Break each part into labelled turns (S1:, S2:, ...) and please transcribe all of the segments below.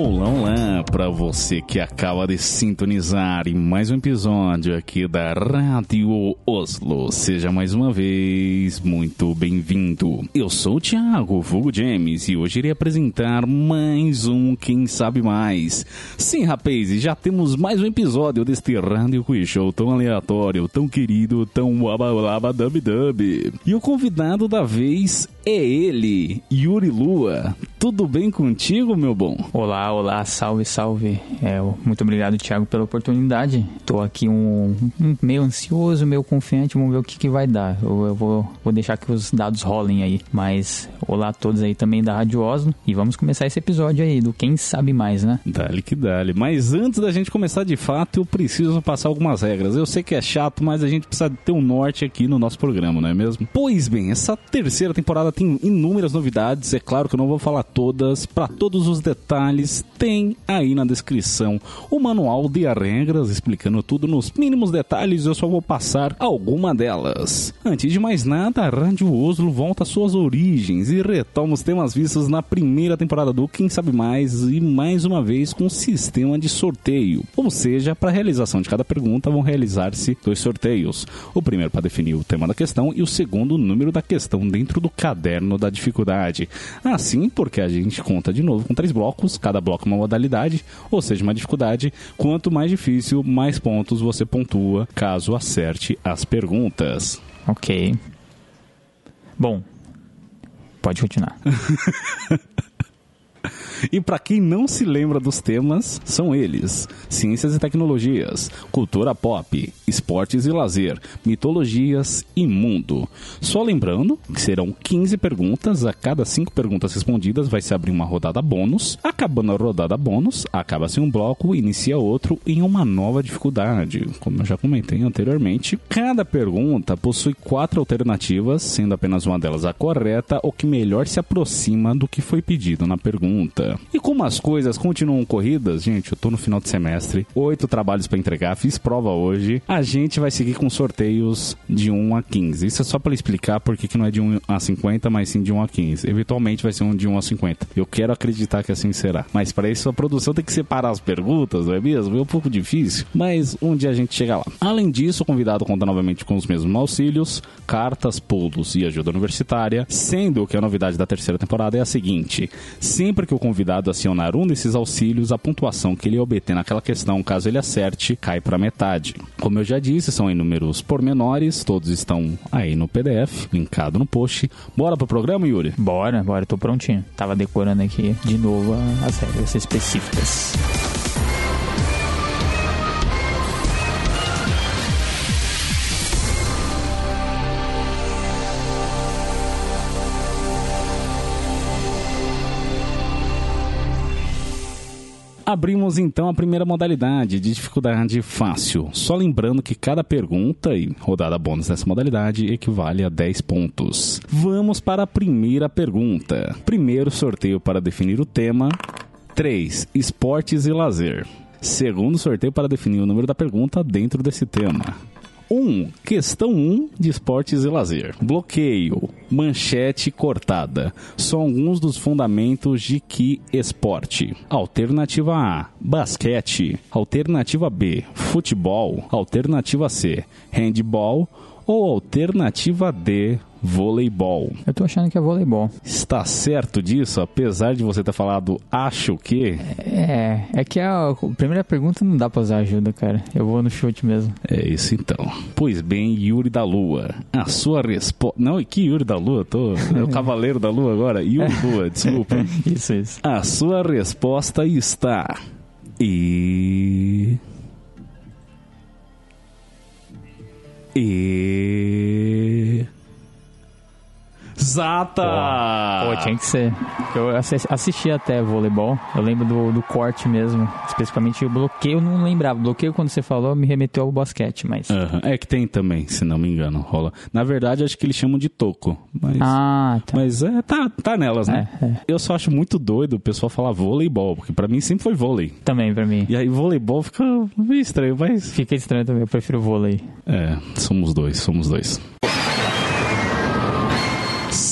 S1: Olá, olá, para você que acaba de sintonizar em mais um episódio aqui da Rádio Oslo. Seja mais uma vez muito bem-vindo. Eu sou o Thiago Fogo James e hoje irei apresentar mais um Quem Sabe Mais. Sim, rapaz, já temos mais um episódio deste Rádio Quiz Show tão aleatório, tão querido, tão wabalaba dub dub. E o convidado da vez é ele, Yuri Lua. Tudo bem contigo, meu bom?
S2: Olá, olá, salve, salve. É, muito obrigado, Thiago, pela oportunidade. Tô aqui um, um meio ansioso, meio confiante, vamos ver o que, que vai dar. Eu, eu, vou, vou deixar que os dados rolem aí. Mas olá a todos aí também da Rádio Oslo e vamos começar esse episódio aí do Quem Sabe Mais, né?
S1: Dale que dale. Mas antes da gente começar de fato, eu preciso passar algumas regras. Eu sei que é chato, mas a gente precisa ter um norte aqui no nosso programa, não é mesmo? Pois bem, essa terceira temporada tem inúmeras novidades. É claro que eu não vou falar todas. Para todos os detalhes, tem aí na descrição o manual de regras explicando tudo nos mínimos detalhes. Eu só vou passar alguma delas. Antes de mais nada, a Rádio Oslo volta às suas origens e retoma os temas vistos na primeira temporada do Quem Sabe Mais e mais uma vez com sistema de sorteio. Ou seja, para a realização de cada pergunta vão realizar-se dois sorteios. O primeiro para definir o tema da questão e o segundo o número da questão dentro do caderno da dificuldade. Assim, porque a gente conta de novo com três blocos, cada bloco uma modalidade, ou seja, uma dificuldade. Quanto mais difícil, mais pontos você pontua caso acerte as perguntas.
S2: Ok. Bom, pode continuar.
S1: E para quem não se lembra dos temas, são eles: ciências e tecnologias, cultura pop, esportes e lazer, mitologias e mundo. Só lembrando que serão 15 perguntas, a cada 5 perguntas respondidas vai se abrir uma rodada bônus. Acabando a rodada bônus, acaba-se um bloco, inicia outro em uma nova dificuldade. Como eu já comentei anteriormente, cada pergunta possui quatro alternativas, sendo apenas uma delas a correta ou que melhor se aproxima do que foi pedido na pergunta. E como as coisas continuam corridas, gente, eu tô no final de semestre, oito trabalhos para entregar, fiz prova hoje. A gente vai seguir com sorteios de 1 a 15. Isso é só para explicar porque que não é de 1 a 50, mas sim de 1 a 15. Eventualmente vai ser um de 1 a 50. Eu quero acreditar que assim será. Mas para isso a produção tem que separar as perguntas, não é mesmo? É um pouco difícil, mas um dia a gente chega lá. Além disso, o convidado conta novamente com os mesmos auxílios, cartas, pulos e ajuda universitária, sendo que a novidade da terceira temporada é a seguinte: sempre que o convidado acionar um desses auxílios, a pontuação que ele obter naquela questão, caso ele acerte, cai para metade. Como eu já disse, são inúmeros pormenores, todos estão aí no PDF, linkado no post. Bora pro programa, Yuri?
S2: Bora, bora, tô prontinho. Tava decorando aqui de novo as regras específicas.
S1: Abrimos então a primeira modalidade de dificuldade fácil. Só lembrando que cada pergunta e rodada bônus dessa modalidade equivale a 10 pontos. Vamos para a primeira pergunta. Primeiro sorteio para definir o tema: 3. Esportes e lazer. Segundo sorteio para definir o número da pergunta dentro desse tema. 1. Um, questão 1 um de esportes e lazer. Bloqueio, manchete cortada. São alguns dos fundamentos de que esporte. Alternativa A, basquete. Alternativa B, futebol. Alternativa C, handball. Ou alternativa D, voleibol.
S2: Eu tô achando que é voleibol.
S1: Está certo disso, apesar de você ter falado acho que?
S2: É, é que a primeira pergunta não dá pra usar ajuda, cara. Eu vou no chute mesmo.
S1: É isso então. Pois bem, Yuri da Lua. A sua resposta. Não, que Yuri da Lua? Tô... É o Cavaleiro da Lua agora? Yuri Lua, desculpa.
S2: isso, isso.
S1: A sua resposta está. E. E Exata!
S2: Pô, tinha que ser. Eu assi- assisti até voleibol. Eu lembro do, do corte mesmo. Especificamente o bloqueio, eu não lembrava. Bloqueio, quando você falou, me remeteu ao basquete, mas.
S1: Aham, É que tem também, se não me engano, rola. Na verdade, acho que eles chamam de toco. Mas,
S2: Ah, tá.
S1: mas é, tá, tá nelas, né?
S2: É, é.
S1: Eu só acho muito doido o pessoal falar voleibol, porque pra mim sempre foi vôlei.
S2: Também pra mim.
S1: E aí voleibol fica meio estranho, mas.
S2: Fica estranho também, eu prefiro vôlei.
S1: É, somos dois, somos dois.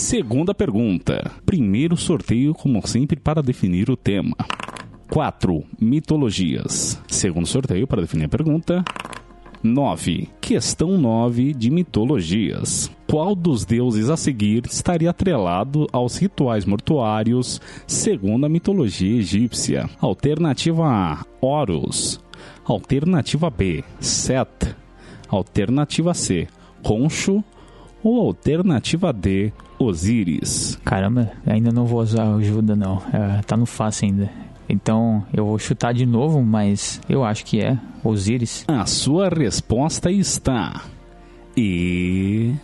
S1: Segunda pergunta. Primeiro sorteio, como sempre, para definir o tema. 4. Mitologias. Segundo sorteio, para definir a pergunta. 9. Questão 9 de mitologias. Qual dos deuses a seguir estaria atrelado aos rituais mortuários segundo a mitologia egípcia? Alternativa A: Horus. Alternativa B: Set. Alternativa C: Concho. Ou alternativa D: Osíris.
S2: Caramba, ainda não vou usar ajuda, não. É, tá no fácil ainda. Então, eu vou chutar de novo, mas eu acho que é Osíris.
S1: A sua resposta está. E.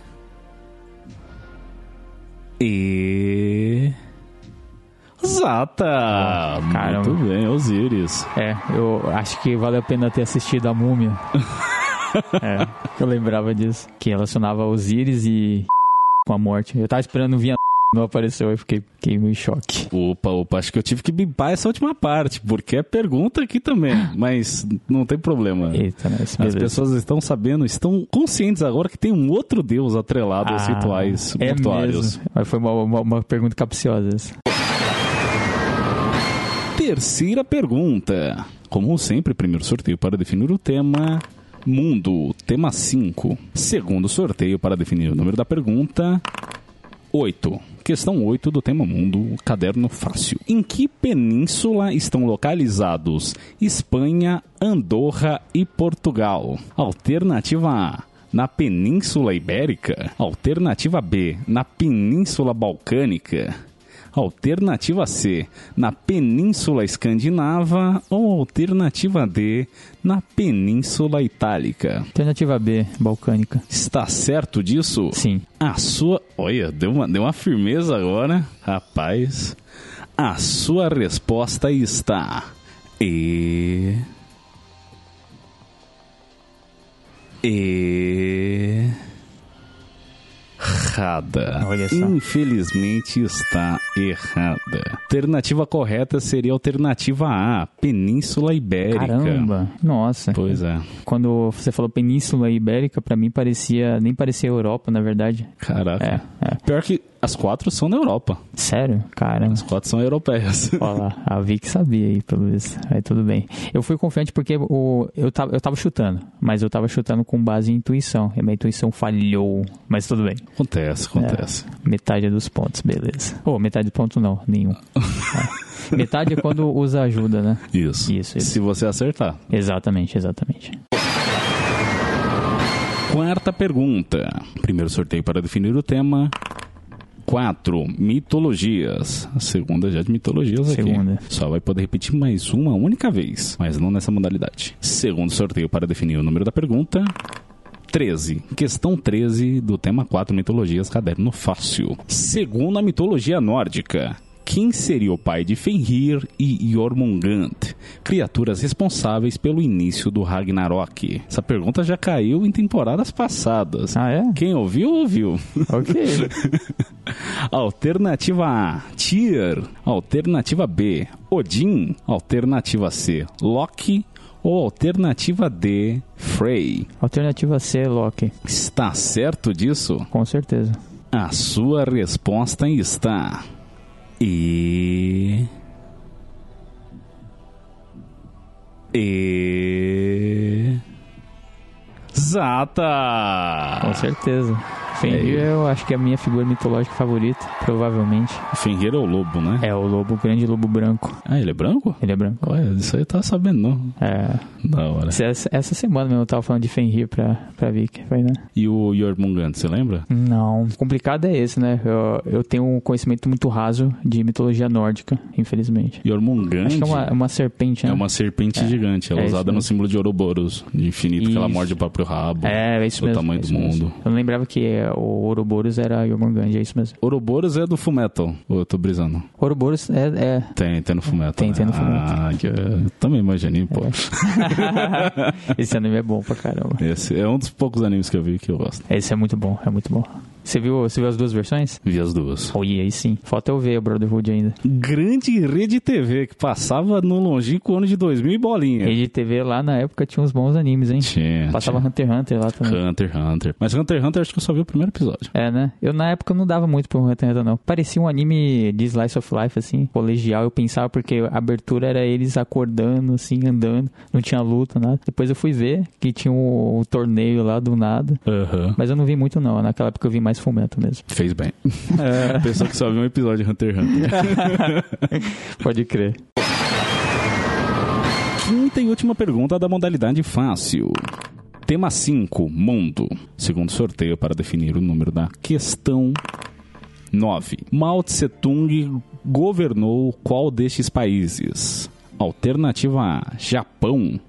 S1: E. Exata!
S2: Caramba.
S1: Muito bem, Osíris.
S2: É, eu acho que vale a pena ter assistido a Múmia. é, eu lembrava disso. Que relacionava Osíris e com a morte. Eu tava esperando vir a não apareceu, eu fiquei, fiquei meio em choque.
S1: Opa, opa, acho que eu tive que bipar essa última parte, porque é pergunta aqui também, mas não tem problema.
S2: Eita, mas
S1: As pessoas estão sabendo, estão conscientes agora que tem um outro deus atrelado aos
S2: Ah,
S1: rituais
S2: é
S1: mortuários.
S2: mesmo. Mas foi uma, uma, uma pergunta capciosa essa.
S1: Terceira pergunta. Como sempre, primeiro sorteio para definir o tema. Mundo, tema 5. Segundo sorteio para definir o número da pergunta. 8. Questão 8 do tema Mundo, caderno fácil. Em que península estão localizados Espanha, Andorra e Portugal? Alternativa A. Na Península Ibérica. Alternativa B. Na Península Balcânica. Alternativa C, na Península Escandinava ou alternativa D, na Península Itálica.
S2: Alternativa B, balcânica.
S1: Está certo disso?
S2: Sim.
S1: A sua. Olha, deu uma, deu uma firmeza agora, rapaz. A sua resposta está. E. E. Errada.
S2: Olha só.
S1: Infelizmente está errada. Alternativa correta seria a alternativa A, Península Ibérica.
S2: Caramba, nossa.
S1: Pois é.
S2: Quando você falou Península Ibérica, pra mim parecia. Nem parecia Europa, na verdade.
S1: Caraca.
S2: É, é.
S1: Pior que as quatro são da Europa.
S2: Sério? Caramba.
S1: As quatro são europeias.
S2: Olha lá, a Vic sabia aí, pelo visto. Aí tudo bem. Eu fui confiante porque o, eu, tava, eu tava chutando, mas eu tava chutando com base em intuição. E a minha intuição falhou, mas tudo bem.
S1: Acontece, acontece.
S2: Metade dos pontos, beleza. Ou metade do ponto não, nenhum. É. Metade é quando usa ajuda, né?
S1: Isso.
S2: Isso, isso.
S1: Se você acertar.
S2: Exatamente, exatamente.
S1: Quarta pergunta. Primeiro sorteio para definir o tema. 4. Mitologias. A segunda já de mitologias aqui.
S2: Segunda.
S1: Só vai poder repetir mais uma única vez, mas não nessa modalidade. Segundo sorteio para definir o número da pergunta. 13. Questão 13 do tema 4 Mitologias Caderno Fácil. Segundo a mitologia nórdica, quem seria o pai de Fenrir e Jormungand, criaturas responsáveis pelo início do Ragnarok? Essa pergunta já caiu em temporadas passadas.
S2: Ah, é?
S1: Quem ouviu, ouviu.
S2: Ok.
S1: Alternativa A, Tyr. Alternativa B, Odin. Alternativa C, Loki. Ou alternativa D, Frey.
S2: Alternativa C, Loki.
S1: Está certo disso?
S2: Com certeza.
S1: A sua resposta está. E. E. Zata!
S2: Com certeza. Fenrir eu acho que é a minha figura mitológica favorita, provavelmente.
S1: Fenrir é o lobo, né?
S2: É o lobo, o grande lobo branco.
S1: Ah, ele é branco?
S2: Ele é branco.
S1: Olha, isso aí eu tava sabendo, não.
S2: É,
S1: Da hora.
S2: essa, essa semana mesmo eu tava falando de Fenrir pra, pra Vic, foi, né?
S1: E o Jormungand, você lembra?
S2: Não, o complicado é esse, né? Eu, eu tenho um conhecimento muito raso de mitologia nórdica, infelizmente.
S1: Jormungand
S2: Acho que é uma, uma serpente, né?
S1: é uma serpente
S2: É.
S1: gigante. Ela é
S2: É isso
S1: usada no símbolo de Ouroboros, de infinito, que ela
S2: Isso.
S1: morde o próprio rabo.
S2: É, é isso mesmo.
S1: tamanho
S2: é
S1: do
S2: isso mesmo.
S1: mundo.
S2: Eu não lembrava que é, o Ouroboros era Jormungand, é isso mesmo.
S1: Ouroboros é do Fullmetal, ou eu tô brisando?
S2: Ouroboros é... é...
S1: Tem, tem no Fullmetal.
S2: Tem,
S1: né?
S2: tem no Fullmetal.
S1: Ah, que, eu também imaginei, pô.
S2: Esse anime é bom pra caramba.
S1: Esse é um dos poucos animes que eu vi que eu gosto.
S2: Esse é muito bom, é muito bom. Você viu, você viu as duas versões?
S1: Vi as duas.
S2: Oi, aí sim. Falta eu ver o Brotherhood ainda.
S1: Grande rede TV que passava no longínquo ano de 2000 e bolinha.
S2: Rede TV lá na época tinha uns bons animes, hein?
S1: Tinha.
S2: Passava Hunter x Hunter lá também.
S1: Hunter x Hunter. Mas Hunter x Hunter acho que eu só vi o primeiro episódio.
S2: É, né? Eu na época não dava muito pro Hunter x Hunter, não. Parecia um anime de Slice of Life, assim, colegial. Eu pensava porque a abertura era eles acordando, assim, andando. Não tinha luta, nada. Depois eu fui ver que tinha o, o torneio lá do nada.
S1: Aham.
S2: Mas eu não vi muito, não. Naquela época eu vi mais Fullmetal mesmo.
S1: Fez bem. Pessoa que só viu um episódio de Hunter x Hunter.
S2: Pode crer.
S1: Quinta e última pergunta da modalidade fácil. Tema 5, mundo. Segundo sorteio para definir o número da questão 9. Mao Tse Tung governou qual destes países? Alternativa A, Japão.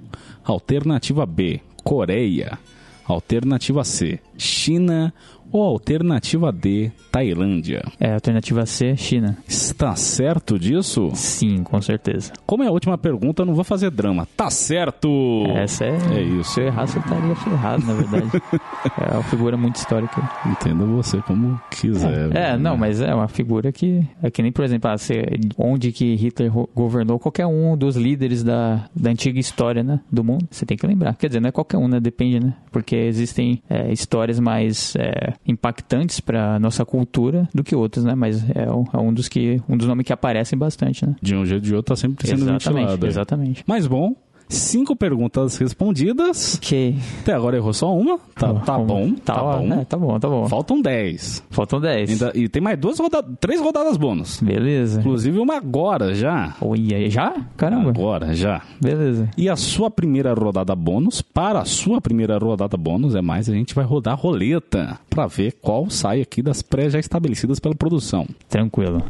S1: Alternativa B, Coreia. Alternativa C, China. Ou alternativa D, Tailândia.
S2: É, alternativa C, China.
S1: Está certo disso?
S2: Sim, com certeza.
S1: Como é a última pergunta, eu não vou fazer drama. Tá certo!
S2: Essa é.
S1: É isso.
S2: Se eu errar, você estaria ferrado, na verdade. é uma figura muito histórica.
S1: Entenda você como quiser.
S2: É, não, mas é uma figura que. É que nem, por exemplo, ah, você- onde que Hitler governou qualquer um dos líderes da, da antiga história, né? Do mundo. Você tem que lembrar. Quer dizer, não é qualquer um, né? Depende, né? Porque existem é, histórias mais é, impactantes pra nossa cultura do que outras, né? Mas é, um- é um dos que. um dos nomes que aparecem bastante, né?
S1: De um jeito ou de outro tá sempre sendo
S2: exatamente,
S1: ventilado.
S2: exatamente.
S1: Mas bom, cinco perguntas respondidas.
S2: Ok.
S1: Até agora errou só uma. Tá, tá bom, tá, bom.
S2: é, tá bom, tá bom.
S1: Faltam dez.
S2: Faltam 10.
S1: Ainda- e tem mais duas rodadas, três rodadas bônus.
S2: Beleza.
S1: Inclusive uma agora já.
S2: Oi, já? Caramba.
S1: Agora já.
S2: Beleza.
S1: E a sua primeira rodada bônus, para a sua primeira rodada bônus, é mais, a gente vai rodar roleta para ver qual sai aqui das pré já estabelecidas pela produção.
S2: Tranquilo.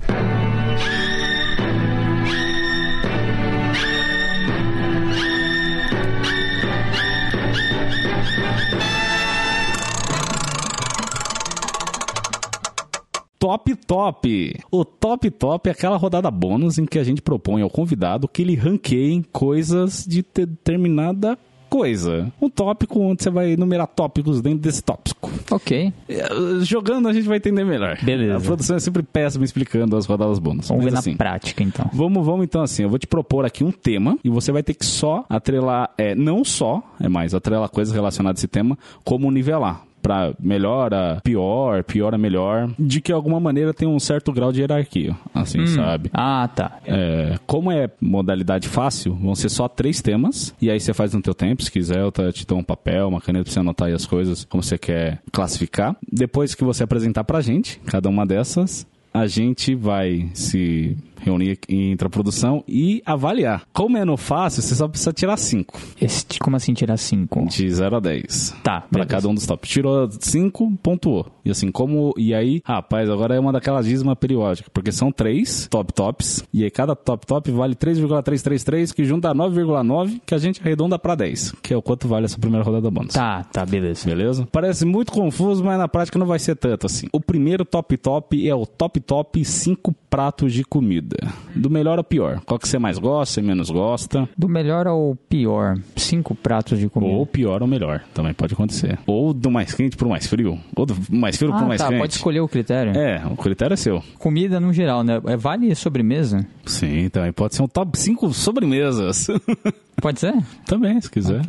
S1: Top Top. O Top Top é aquela rodada bônus em que a gente propõe ao convidado que ele ranqueie coisas de determinada coisa. Um tópico onde você vai enumerar tópicos dentro desse tópico.
S2: Ok.
S1: É, Jogando a gente vai entender melhor.
S2: Beleza.
S1: A produção é sempre péssima explicando as rodadas bônus.
S2: Vamos ver
S1: assim,
S2: na prática, então.
S1: Vamos, vamos então assim, eu vou te propor aqui um tema e você vai ter que só atrelar, é, não só, é mais, atrelar coisas relacionadas a esse tema, como nivelar. Pra melhor a pior, pior a melhor, de que de alguma maneira tem um certo grau de hierarquia, assim, sabe?
S2: Ah, tá.
S1: É, como é modalidade fácil, vão ser só três temas. E aí você faz no teu tempo. Se quiser, eu te te dou um papel, uma caneta pra você anotar aí as coisas, como você quer classificar. Depois que você apresentar pra gente, cada uma dessas, a gente vai se reunir entre a produção e avaliar. Como é no fácil, você só precisa tirar cinco.
S2: Esse, como assim tirar 5?
S1: De 0 a 10.
S2: Tá,
S1: Pra cada um dos tops. Tirou 5, pontuou. E assim, como. E aí, rapaz, agora é uma daquelas dízima periódica. Porque são três top tops. E aí cada top top vale 3,333, que junta 9,9, que a gente arredonda pra 10. Que é o quanto vale essa primeira rodada bônus.
S2: Tá, tá, beleza.
S1: Beleza? Parece muito confuso, mas na prática não vai ser tanto assim. O primeiro top top é o top top 5 pratos de comida. Do melhor ao pior. Qual que você mais gosta, você menos gosta.
S2: Do melhor ao pior, cinco pratos de comida.
S1: Ou pior ou melhor, também pode acontecer. Ou do mais quente pro mais frio. Ou do mais frio pro
S2: ah,
S1: mais
S2: tá,
S1: quente.
S2: pode escolher o critério.
S1: É, o critério é seu.
S2: Comida no geral, né? É, Vale sobremesa?
S1: Sim, também pode ser um top 5 sobremesas.
S2: Pode ser?
S1: também, se quiser.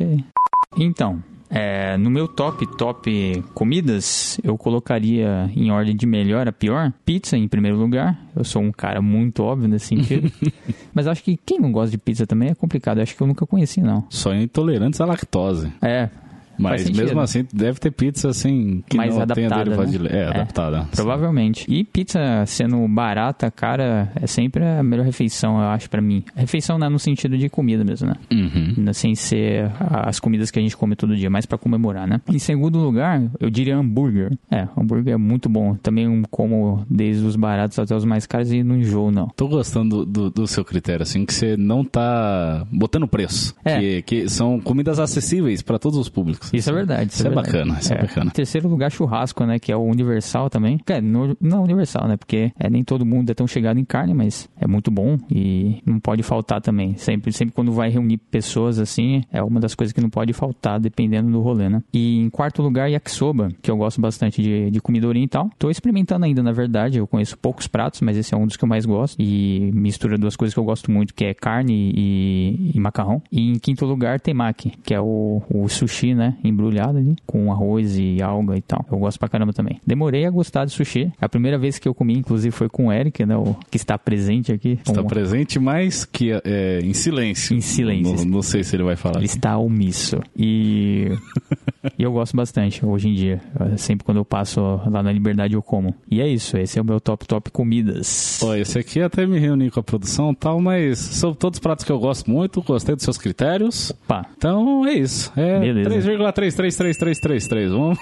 S2: Então, é, no meu top, top comidas, eu colocaria em ordem de melhor a pior, pizza em primeiro lugar. Eu sou um cara muito óbvio nesse sentido. Mas acho que quem não gosta de pizza também é complicado. Acho que eu nunca conheci, não.
S1: Só intolerantes à lactose.
S2: É.
S1: Mas mesmo assim, deve ter pizza assim que
S2: Mais
S1: não tenha
S2: adaptada,
S1: derivado
S2: né?
S1: de É,
S2: É.
S1: adaptada.
S2: Provavelmente. E pizza sendo barata, cara, é sempre a melhor refeição, eu acho, pra mim. Refeição não é no sentido de comida mesmo, né?
S1: Uhum.
S2: Sem ser as comidas que a gente come todo dia, mais pra comemorar, né? Em segundo lugar, eu diria hambúrguer. É, hambúrguer é muito bom. Também um como desde os baratos até os mais caros e não enjoo, não.
S1: Tô gostando do, do seu critério, assim, que você não tá botando preço.
S2: É.
S1: Que, que são comidas acessíveis para todos os públicos.
S2: Isso é verdade.
S1: Isso, é,
S2: verdade.
S1: bacana, isso é. bacana.
S2: Terceiro lugar, churrasco, né? Que é o universal também. É, no, não universal, né? Porque é, nem todo mundo é tão chegado em carne, mas é muito bom e não pode faltar também. Sempre, sempre quando vai reunir pessoas assim, é uma das coisas que não pode faltar, dependendo do rolê, né? E em quarto lugar, yakisoba, que eu gosto bastante de, de comida oriental. Tô experimentando ainda, na verdade. Eu conheço poucos pratos, mas esse é um dos que eu mais gosto. E mistura duas coisas que eu gosto muito, que é carne e, e macarrão. E em quinto lugar, temaki, que é o, o sushi, né? Embrulhado ali, com arroz e alga e tal. Eu gosto pra caramba também. Demorei a gostar de sushi. A primeira vez que eu comi, inclusive, foi com o Eric, né? O que está presente aqui.
S1: Está um... presente, mas que é, em silêncio.
S2: Em silêncio.
S1: Não, não sei se ele vai falar.
S2: Ele está omisso. E... e eu gosto bastante hoje em dia. Sempre quando eu passo lá na Liberdade eu como. E é isso, esse é o meu top top comidas.
S1: Ó, esse aqui até me reuni com a produção e tal, mas são todos pratos que eu gosto muito, gostei dos seus critérios.
S2: Opa.
S1: Então é isso. É 3,333333. Vamos.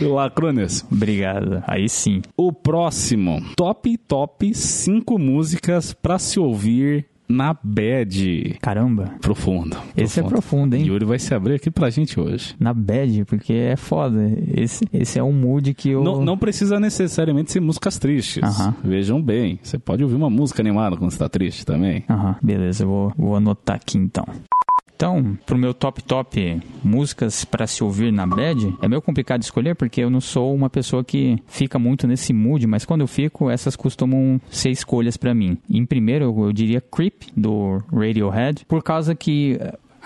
S1: Lacrones.
S2: Obrigado. Aí sim.
S1: O próximo, top top 5 músicas para se ouvir na bad.
S2: Caramba.
S1: Profundo.
S2: Esse é profundo, hein?
S1: Yuri vai se abrir aqui pra gente hoje.
S2: Na bad, porque é foda. Esse, esse é um mood que eu.
S1: Não, não precisa necessariamente ser músicas tristes. Uh -huh. Vejam bem. Você pode ouvir uma música animada quando você tá triste também.
S2: Aham, uh -huh. beleza. Eu vou, vou anotar aqui então. Então, pro meu top top músicas para se ouvir na bed, é meio complicado escolher porque eu não sou uma pessoa que fica muito nesse mood, mas quando eu fico, essas costumam ser escolhas para mim. Em primeiro, eu diria Creep do Radiohead, por causa que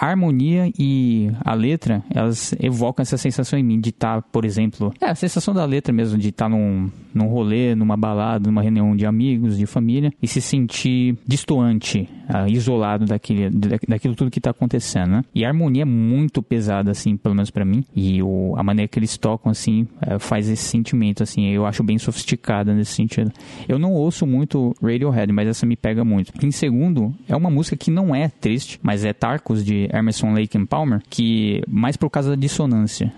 S2: a harmonia e a letra, elas evocam essa sensação em mim de estar, tá, por exemplo, é a sensação da letra mesmo, de estar tá num, num rolê, numa balada, numa reunião de amigos, de família, e se sentir distoante, uh, isolado daquele, daquilo tudo que está acontecendo, né? E a harmonia é muito pesada, assim, pelo menos para mim, e o, a maneira que eles tocam, assim, uh, faz esse sentimento, assim, eu acho bem sofisticada nesse sentido. Eu não ouço muito Radiohead, mas essa me pega muito. Em segundo, é uma música que não é triste, mas é Tarcos de Emerson Lake and Palmer, que mais por causa da dissonância.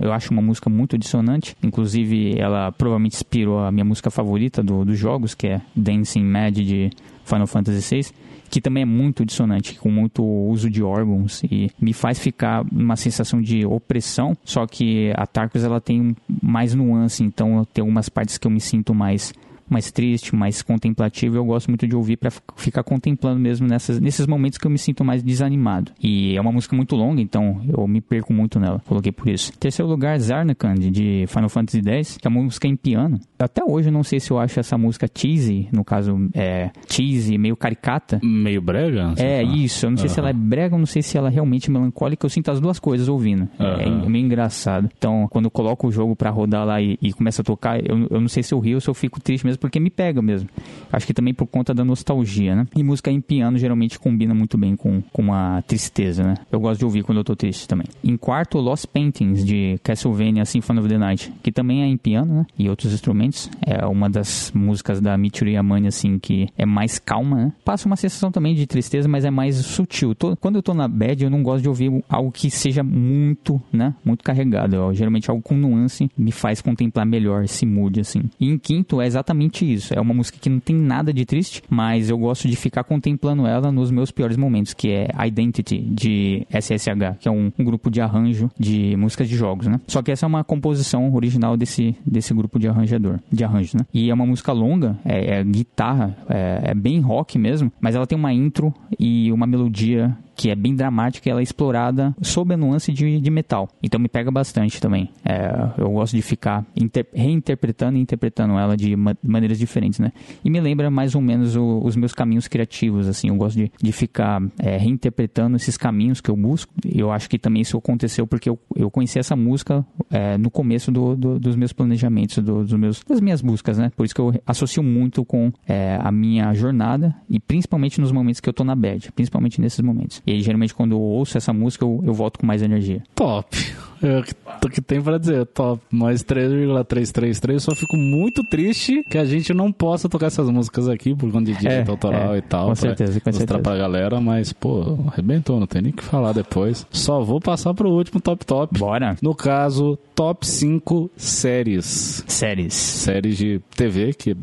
S2: Eu acho uma música muito dissonante, inclusive ela provavelmente inspirou a minha música favorita do, dos jogos, que é Dancing Mad de Final Fantasy VI que também é muito dissonante, com muito uso de órgãos e me faz ficar uma sensação de opressão, só que a Tarkus ela tem mais nuance, então tem algumas partes que eu me sinto mais mais triste, mais contemplativo, eu gosto muito de ouvir para ficar contemplando mesmo nessas, nesses momentos que eu me sinto mais desanimado. E é uma música muito longa, então eu me perco muito nela. Coloquei por isso. Terceiro lugar, Zarnakand, de Final Fantasy X, que é uma música em piano. Até hoje eu não sei se eu acho essa música cheesy, no caso, é cheesy, meio caricata.
S1: Meio brega?
S2: É, fala. isso. Eu não sei se ela é brega, eu não sei se ela é realmente melancólica. Eu sinto as duas coisas ouvindo. É, é meio engraçado. Então, quando eu coloco o jogo para rodar lá e, e começa a tocar, eu, eu não sei se eu rio ou se eu fico triste mesmo porque me pega mesmo. Acho que também por conta da nostalgia, né? E música em piano geralmente combina muito bem com, com a tristeza, né? Eu gosto de ouvir quando eu tô triste também. Em quarto, Lost Paintings, de Castlevania Symphony of the Night, que também é em piano, né? E outros instrumentos. É uma das músicas da Michiru Yamane, assim, que é mais calma, né? Passa uma sensação também de tristeza, mas é mais sutil. Tô, quando eu tô na bad, eu não gosto de ouvir algo que seja muito, né? Muito carregado. Eu, geralmente algo com nuance me faz contemplar melhor esse mood, assim. E em quinto, é exatamente exatamente isso. É uma música que não tem nada de triste, mas eu gosto de ficar contemplando ela nos meus piores momentos, que é Identity, de SSH, que é um, um grupo de arranjo de músicas de jogos, né? Só que essa é uma composição original desse, desse grupo de arranjador, de arranjos, né? E é uma música longa, é, é guitarra, é, é bem rock mesmo, mas ela tem uma intro e uma melodia que é bem dramática e ela é explorada sob a nuance de, de metal. Então me pega bastante também. É, eu gosto de ficar reinterpretando e interpretando ela de ma maneiras diferentes, né? E me lembra mais ou menos o, os meus caminhos criativos, assim. Eu gosto de, de ficar é, reinterpretando esses caminhos que eu busco. Eu acho que também isso aconteceu porque eu, eu conheci essa música é, no começo do, do, dos meus planejamentos, do, dos meus, das minhas buscas, né? Por isso que eu associo muito com é, a minha jornada e principalmente nos momentos que eu tô na bad, principalmente nesses momentos. E aí, geralmente, quando eu ouço essa música, eu, eu volto com mais energia.
S1: Top. É o que tem pra dizer, top. Mais 3,333. Eu só fico muito triste que a gente não possa tocar essas músicas aqui por conta de direito é, autoral é, e tal.
S2: Com certeza, com certeza.
S1: pra galera, mas, pô, arrebentou, não tem nem o que falar depois. Só vou passar pro último top top.
S2: Bora.
S1: No caso, top 5 séries.
S2: Séries.
S1: Séries de TV, que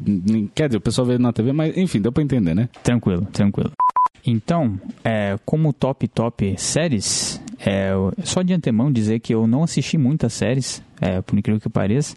S1: quer dizer, o pessoal vê na TV, mas enfim, deu pra entender, né?
S2: Tranquilo, tranquilo. Então, é, como top top séries, é, só de antemão dizer que eu não assisti muitas séries, é, por incrível que pareça.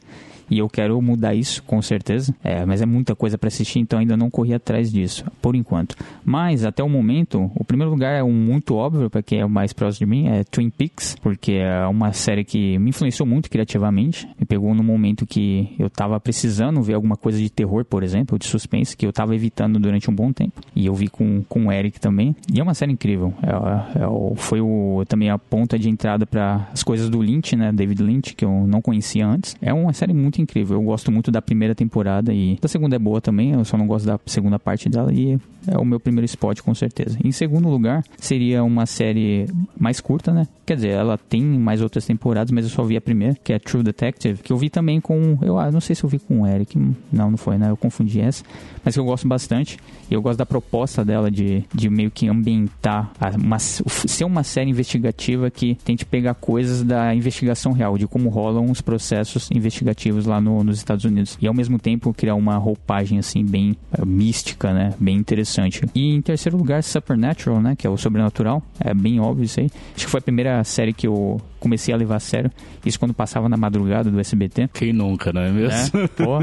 S2: E eu quero mudar isso, com certeza. É, mas é muita coisa para assistir, então ainda não corri atrás disso, por enquanto. Mas, até o momento, o primeiro lugar é um muito óbvio, para quem é o mais próximo de mim, é Twin Peaks, porque é uma série que me influenciou muito criativamente. Me pegou no momento que eu tava precisando ver alguma coisa de terror, por exemplo, de suspense, que eu tava evitando durante um bom tempo. E eu vi com, com o Eric também. E é uma série incrível. É, é, foi o, também a ponta de entrada para as coisas do Lynch, né? David Lynch, que eu não conhecia antes. É uma série muito muito incrível. Eu gosto muito da primeira temporada e da segunda é boa também, eu só não gosto da segunda parte dela e é o meu primeiro spot com certeza. Em segundo lugar, seria uma série mais curta, né? Quer dizer, ela tem mais outras temporadas, mas eu só vi a primeira, que é True Detective, que eu vi também com, eu ah, não sei se eu vi com o Eric, não, não foi, né? Eu confundi essa, mas que eu gosto bastante. Eu gosto da proposta dela de, de meio que ambientar uma, ser uma série investigativa que tente pegar coisas da investigação real, de como rolam os processos investigativos lá no, nos Estados Unidos. E ao mesmo tempo criar uma roupagem assim bem uh, mística, né? Bem interessante. E em terceiro lugar, Supernatural, né? Que é o sobrenatural. É bem óbvio isso aí. Acho que foi a primeira série que eu comecei a levar a sério. Isso quando passava na madrugada do SBT.
S1: Quem nunca, não é mesmo?
S2: É, pô,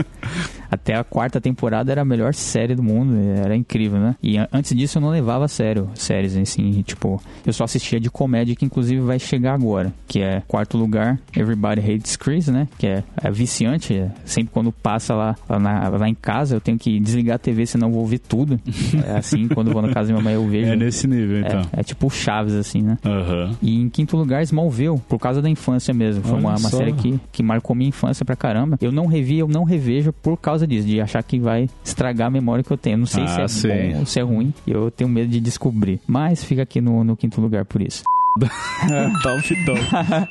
S2: até a quarta temporada era a melhor série do mundo. Era incrível, né? E antes disso eu não levava a sério séries, assim. Tipo, eu só assistia de comédia, que inclusive vai chegar agora. Que é quarto lugar, Everybody Hates Chris, né? Que é, é viciante. Sempre quando passa lá, lá, na, lá, em casa, eu tenho que desligar a TV, senão eu vou ouvir tudo. É assim, quando eu vou na casa da minha mãe, eu vejo.
S1: É nesse nível, então.
S2: É, é tipo Chaves, assim, né?
S1: Uhum.
S2: E em quinto lugar, Smallville por causa da infância mesmo. Foi uma, uma série que, que marcou minha infância pra caramba. Eu não revi, eu não revejo por causa disso, de achar que vai estragar a memória que eu tenho. Não sei ah, se é sim. bom ou se é ruim. Eu tenho medo de descobrir. Mas fica aqui no, no quinto lugar por isso.
S1: top, top.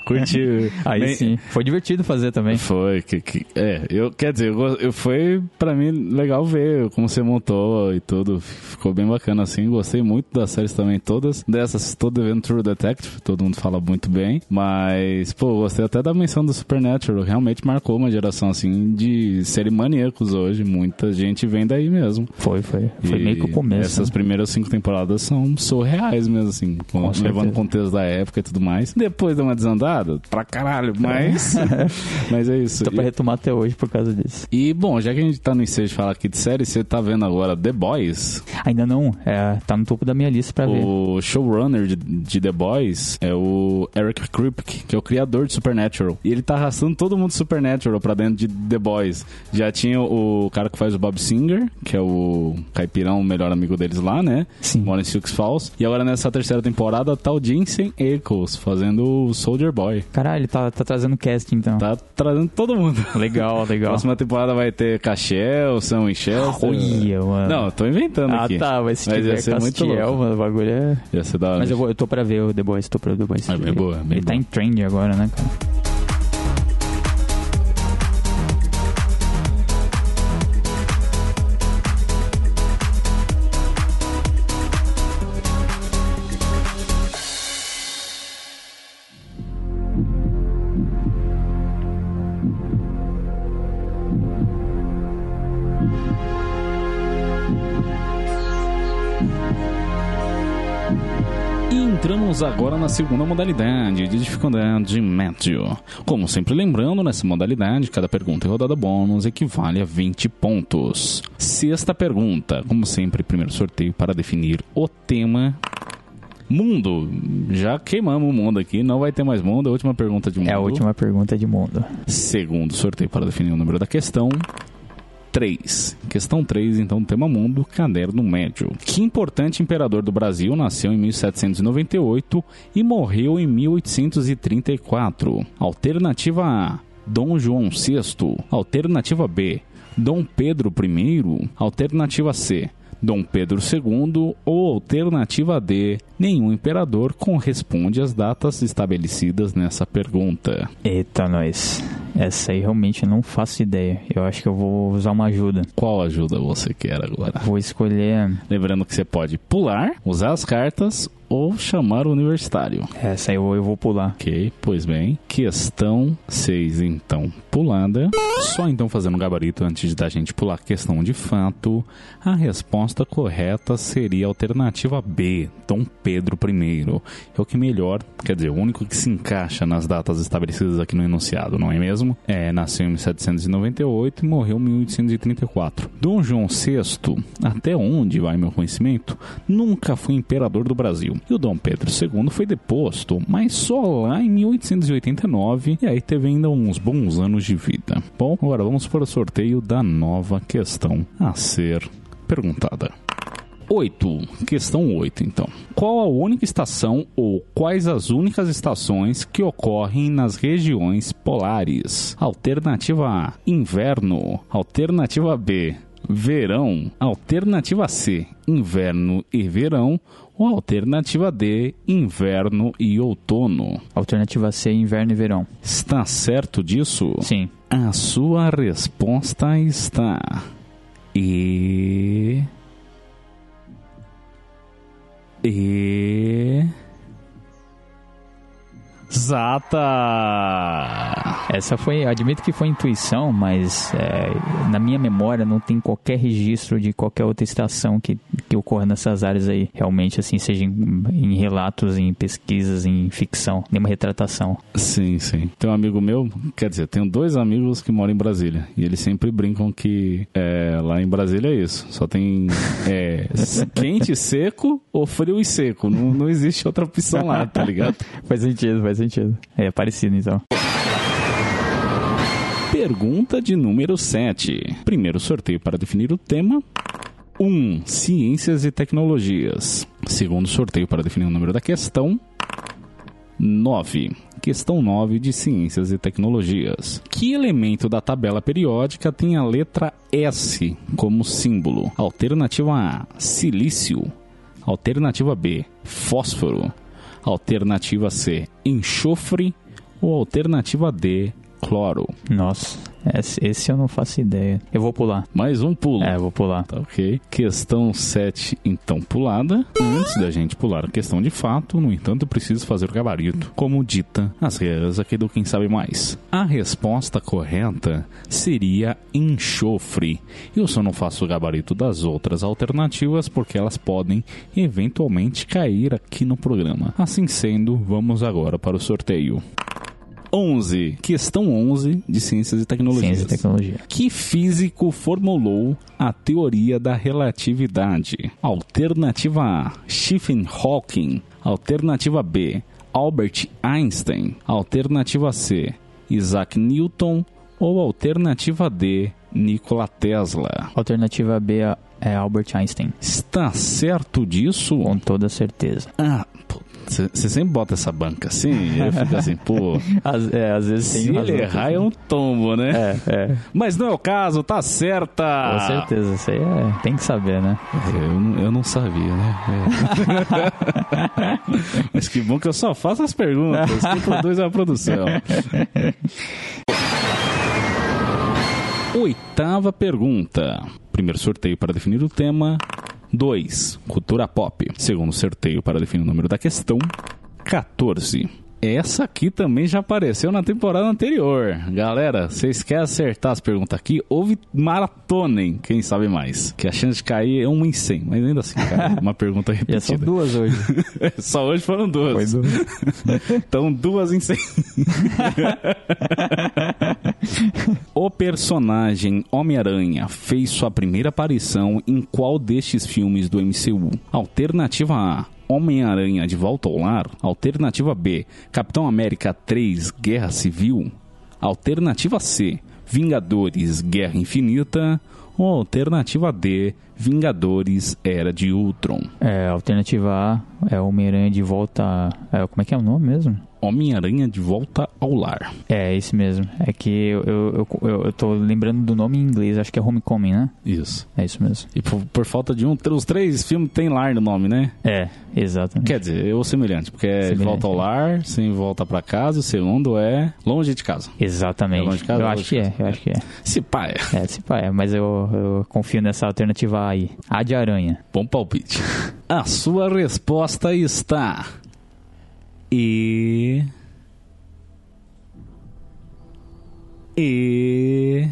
S1: Curti.
S2: Aí Bem, sim. Foi divertido fazer também.
S1: Foi. Que, que, é, eu, quer dizer, eu, eu, foi pra mim legal ver como você montou e tudo. Ficou bem bacana assim. Gostei muito das séries também, todas. Dessas, todo vendo True Detective, todo mundo fala muito bem. Mas, pô, gostei até da menção do Supernatural. Realmente marcou uma geração assim de série maníacos hoje. Muita gente vem daí mesmo.
S2: Foi, foi. Foi e meio que o começo.
S1: Essas né? primeiras cinco temporadas são surreais mesmo, assim. Com, levando contexto da época e tudo mais. Depois deu uma desandada, pra caralho, mas. mas é isso.
S2: Tô pra retomar até hoje por causa disso.
S1: E, bom, já que a gente tá no ensejo de falar aqui de série, você tá vendo agora The Boys?
S2: Ainda não, é, tá no topo da minha lista pra
S1: o
S2: ver.
S1: O showrunner de, de, The Boys é o Eric Kripke, que é o criador de Supernatural. E ele tá arrastando todo mundo de Supernatural pra dentro de The Boys. Já tinha o cara que faz o Bob Singer, que é o caipirão, o melhor amigo deles lá, né?
S2: Sim.
S1: Mora em Sioux Falls. E agora nessa terceira temporada tá o Jensen Ackles fazendo o Soldier Boy.
S2: Caralho, ele tá, tá trazendo casting então.
S1: Tá trazendo todo mundo.
S2: Legal, legal.
S1: Próxima temporada vai ter Castiel, São Michel.
S2: Olha, mano.
S1: Não, tô inventando
S2: ah,
S1: aqui.
S2: Ah, tá, mas se mas tiver ser Castiel, mano, o bagulho é...
S1: Ia ser da hora.
S2: Mas eu, vou, eu tô pra ver o The Boys, tô pra ver o The Boys.
S1: É bem boa, bem
S2: Ele
S1: boa.
S2: tá em trend agora, né, cara?
S1: Entramos agora na segunda modalidade de dificuldade médio. Como sempre lembrando, nessa modalidade, cada pergunta e rodada bônus equivale a 20 pontos. Sexta pergunta, como sempre, primeiro sorteio para definir o tema Mundo. Já queimamos o mundo aqui, não vai ter mais mundo. A última pergunta de mundo.
S2: É a última pergunta de mundo.
S1: Segundo sorteio para definir o número da questão. 3. Questão 3, então, tema mundo, caderno médio. Que importante imperador do Brasil nasceu em 1798 e morreu em 1834? Alternativa A: Dom João VI. Alternativa B: Dom Pedro I. Alternativa C: Dom Pedro II ou alternativa D, nenhum imperador corresponde às datas estabelecidas nessa pergunta.
S2: Eita, nós. Essa aí realmente não faço ideia. Eu acho que eu vou usar uma ajuda.
S1: Qual ajuda você quer agora?
S2: Vou escolher.
S1: Lembrando que você pode pular, usar as cartas ou chamar o universitário.
S2: Essa aí eu, eu vou pular.
S1: Ok, pois bem. Questão 6, então. pulada. Só então fazendo um gabarito antes da gente pular a questão de fato, a resposta correta seria a alternativa B, Dom Pedro I. É o que melhor, quer dizer, o único que se encaixa nas datas estabelecidas aqui no enunciado, não é mesmo? É, nasceu em 1798 e morreu em 1834. Dom João VI, até onde vai meu conhecimento, nunca foi imperador do Brasil. E o Dom Pedro II foi deposto, mas só lá em 1889, e aí teve ainda uns bons anos de vida. Bom, agora vamos para o sorteio da nova questão a ser perguntada. 8. Questão 8, então. Qual a única estação ou quais as únicas estações que ocorrem nas regiões polares? Alternativa A: inverno. Alternativa B: verão. Alternativa C: inverno e verão. Ou alternativa D: inverno e outono.
S2: Alternativa C, inverno e verão.
S1: Está certo disso?
S2: Sim.
S1: A sua resposta está. E. E. Exata!
S2: Essa foi, admito que foi intuição, mas é, na minha memória não tem qualquer registro de qualquer outra estação que, que ocorra nessas áreas aí, realmente, assim, seja em, em relatos, em pesquisas, em ficção, nenhuma retratação.
S1: Sim, sim. Tem um amigo meu, quer dizer, tenho dois amigos que moram em Brasília e eles sempre brincam que é, lá em Brasília é isso, só tem é, quente e seco ou frio e seco, não, não existe outra opção lá, tá ligado?
S2: faz sentido, faz sentido. É parecido então.
S1: Pergunta de número 7. Primeiro sorteio para definir o tema. 1. Um, ciências e tecnologias. Segundo sorteio para definir o número da questão. 9. Questão 9 de Ciências e Tecnologias. Que elemento da tabela periódica tem a letra S como símbolo? Alternativa A: silício. Alternativa B: fósforo. Alternativa C: enxofre. Ou alternativa D: cloro.
S2: Nossa, esse eu não faço ideia. Eu vou pular.
S1: Mais um pulo.
S2: É, vou pular.
S1: Tá ok. Questão 7, então pulada. Antes da gente pular a questão de fato, no entanto, preciso fazer o gabarito. Como dita as regras aqui do Quem Sabe Mais. A resposta correta seria enxofre. Eu só não faço o gabarito das outras alternativas porque elas podem eventualmente cair aqui no programa. Assim sendo, vamos agora para o sorteio. 11. Questão 11 de Ciências e Tecnologias.
S2: Ciência e tecnologia.
S1: Que físico formulou a teoria da relatividade? Alternativa A: Stephen Hawking. Alternativa B: Albert Einstein. Alternativa C: Isaac Newton. Ou alternativa D: Nikola Tesla.
S2: Alternativa B é Albert Einstein.
S1: Está certo disso?
S2: Com toda certeza.
S1: Ah, você sempre bota essa banca assim, e eu fico assim, pô.
S2: Às, é, às vezes
S1: Se ele errar é um tombo, né?
S2: É, é.
S1: Mas não é o caso, tá certa!
S2: Com certeza, isso aí é, tem que saber, né?
S1: Eu, não- eu não sabia, né? É. Mas que bom que eu só faço as perguntas. Quem produz é a produção. Oitava pergunta. Primeiro sorteio para definir o tema. 2. Cultura pop. Segundo sorteio para definir o número da questão. 14. Essa aqui também já apareceu na temporada anterior. Galera, vocês querem acertar as perguntas aqui? Houve maratonem, quem sabe mais. Que a chance de cair é 1 em 100. Mas ainda assim, cara, uma pergunta
S2: são
S1: repetida.
S2: duas hoje.
S1: Só hoje foram duas.
S2: Foi duas.
S1: Então, duas em 100. o personagem Homem-Aranha fez sua primeira aparição em qual destes filmes do MCU? Alternativa A. Homem-Aranha de Volta ao Lar. Alternativa B. Capitão América 3 Guerra Civil. Alternativa C. Vingadores Guerra Infinita. Ou alternativa D. Vingadores Era de Ultron.
S2: É, alternativa A é Homem-Aranha de volta. É, como é que é o nome mesmo?
S1: Homem-Aranha de Volta ao Lar.
S2: É, esse mesmo. É que eu, eu, eu, eu tô lembrando do nome em inglês, acho que é Homecoming, né?
S1: Isso.
S2: É isso mesmo.
S1: E por, por falta de um, os três filmes tem lar no nome, né?
S2: É, exatamente.
S1: Quer dizer, eu semelhante, porque é de
S2: Semelhante,
S1: volta ao
S2: é.
S1: lar, sem volta pra casa, o segundo é longe de casa.
S2: Exatamente.
S1: É longe de casa,
S2: eu
S1: longe
S2: acho que
S1: de
S2: é, eu acho que é.
S1: Se pá, é.
S2: É, se pá, é, mas eu, eu confio nessa alternativa Aí. A de aranha.
S1: Bom palpite. A sua resposta está. E. E.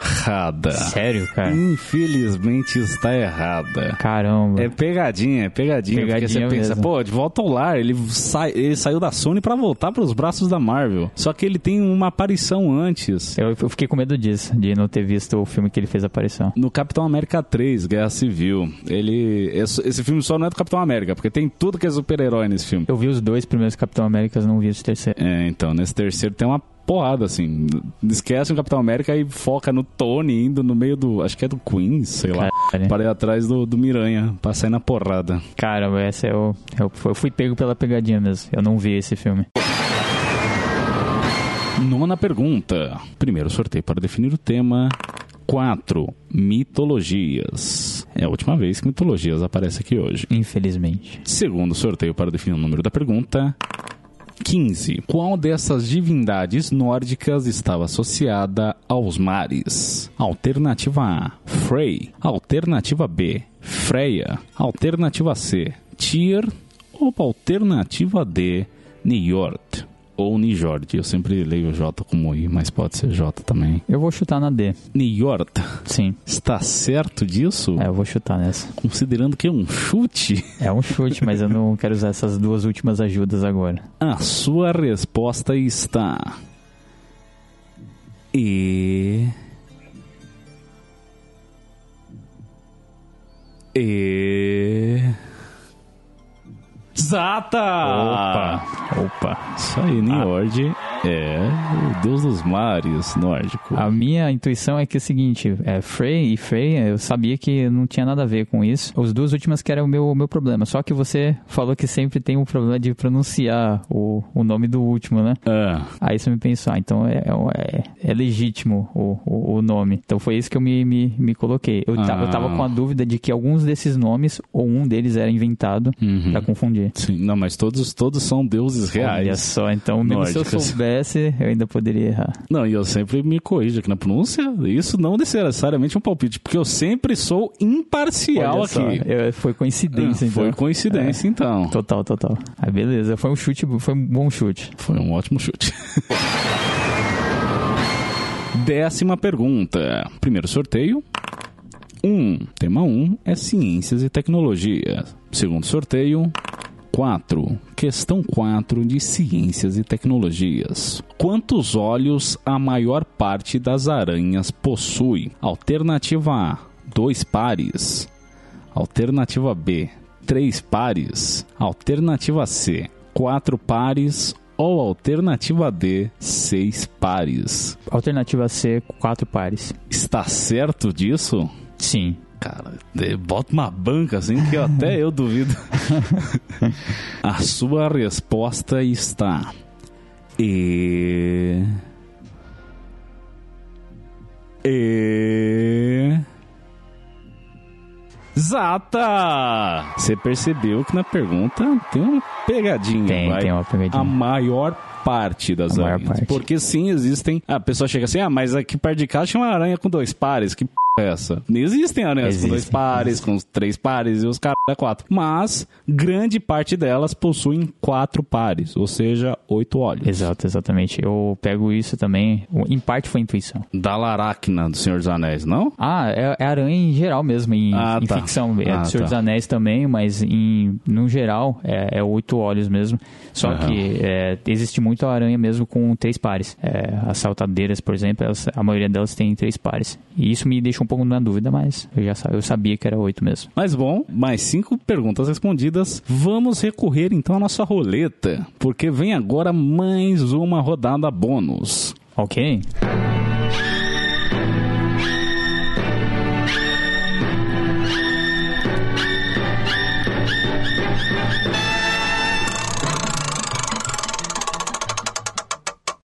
S1: Errada.
S2: Sério, cara?
S1: Infelizmente está errada.
S2: Caramba.
S1: É pegadinha, é pegadinha. porque você
S2: Pegadinha
S1: pensa,
S2: mesmo.
S1: pô, de volta ao lar, ele, sai, ele saiu da Sony pra voltar pros braços da Marvel. Só que ele tem uma aparição antes.
S2: Eu, eu fiquei com medo disso, de não ter visto o filme que ele fez aparição.
S1: No Capitão América 3, Guerra Civil. Ele. Esse, esse filme só não é do Capitão América, porque tem tudo que é super-herói nesse filme.
S2: Eu vi os dois primeiros Capitão Américas, não vi esse terceiro.
S1: É, então, nesse terceiro tem uma porrada, assim. Esquece o Capitão América e foca no Tony indo no meio do. Acho que é do Queens, sei lá.
S2: Caralho.
S1: Para ir atrás do, do Miranha, pra sair na porrada.
S2: Caramba, essa é o. Eu, eu fui pego pela pegadinha mesmo. Eu não vi esse filme.
S1: Nona pergunta. Primeiro sorteio para definir o tema. 4. Mitologias. É a última vez que mitologias aparece aqui hoje.
S2: Infelizmente.
S1: Segundo sorteio para definir o número da pergunta. 15. Qual dessas divindades nórdicas estava associada aos mares? Alternativa A, Frey. Alternativa B, Freya. Alternativa C, Tyr. Ou alternativa D, Njord. Ou Njord. Eu sempre leio J como I, mas pode ser J também.
S2: Eu vou chutar na D.
S1: Njord.
S2: Sim.
S1: Está certo disso?
S2: É, eu vou chutar nessa.
S1: Considerando que é um chute?
S2: É um chute, mas eu não quero usar essas duas últimas ajudas agora.
S1: A sua resposta está. E. E. Exata!
S2: Opa! Opa!
S1: Isso aí, Njord é o deus dos mares nórdico.
S2: A minha intuição é que é o seguinte, é, Frey e Freya, eu sabia que não tinha nada a ver com isso. As duas últimas que era o meu, o meu problema. Só que você falou que sempre tem um problema de pronunciar o, o nome do último, né?
S1: Ah,
S2: Aí você me pensou, ah, então é, é, é legítimo o, o, o nome. Então foi isso que eu me, me, me coloquei. Eu, ta- eu tava
S1: Ah.
S2: com a dúvida de que alguns desses nomes, ou um deles era inventado,
S1: uhum.
S2: pra confundir.
S1: Sim, não, mas todos, todos são deuses
S2: Olha
S1: reais.
S2: só, então mesmo se eu
S1: Nórdicas.
S2: Soubesse, eu ainda poderia errar.
S1: Não, e eu sempre me corrijo aqui na pronúncia. Isso não necessariamente é um palpite, porque eu sempre sou imparcial
S2: só,
S1: aqui.
S2: eu- foi coincidência,
S1: Ah,
S2: então.
S1: Foi coincidência, então.
S2: Total, total. Aí beleza, foi um chute, foi um bom chute.
S1: Foi um ótimo chute. Décima pergunta. Primeiro sorteio. 1. Um, tema 1 um é ciências e tecnologia. Segundo sorteio. 4. Questão 4 de ciências e tecnologias. Quantos olhos a maior parte das aranhas possui? Alternativa A: 2 pares. Alternativa B: 3 pares. Alternativa C: 4 pares. Ou alternativa D: 6 pares.
S2: Alternativa C, quatro pares.
S1: Está certo disso?
S2: Sim.
S1: Cara, bota uma banca assim que até eu duvido. A sua resposta está. E. E. Exata! Você percebeu que na pergunta tem uma pegadinha,
S2: Tem,
S1: vai?
S2: tem uma pegadinha.
S1: A maior parte das
S2: A
S1: aranhas.
S2: parte.
S1: Porque sim, existem. A pessoa chega assim, ah, mas aqui perto de casa tinha uma aranha com dois pares. Que p essa? Existem aranhas com dois
S2: Existem,
S1: pares, com três pares e os caras é quatro. Mas grande parte delas possuem quatro pares, ou seja, oito olhos.
S2: Exato, exatamente. Eu pego isso também. Em parte foi intuição.
S1: Da Laracna do Senhor dos Anéis, não?
S2: Ah, é, é aranha em geral mesmo, em,
S1: Ah,
S2: em
S1: tá.
S2: ficção. É
S1: Ah,
S2: do Senhor
S1: tá.
S2: dos Anéis também, mas em, no geral é, é oito olhos mesmo. Só
S1: Aham.
S2: que é, existe muito aranha mesmo com três pares. É, as saltadeiras, por exemplo, elas- a maioria delas tem três pares. E isso me deixa um pouco na dúvida, mas eu já eu sabia que era oito mesmo.
S1: Mas bom, mais cinco perguntas respondidas. Vamos recorrer então à nossa roleta, porque vem agora mais uma rodada bônus.
S2: Ok?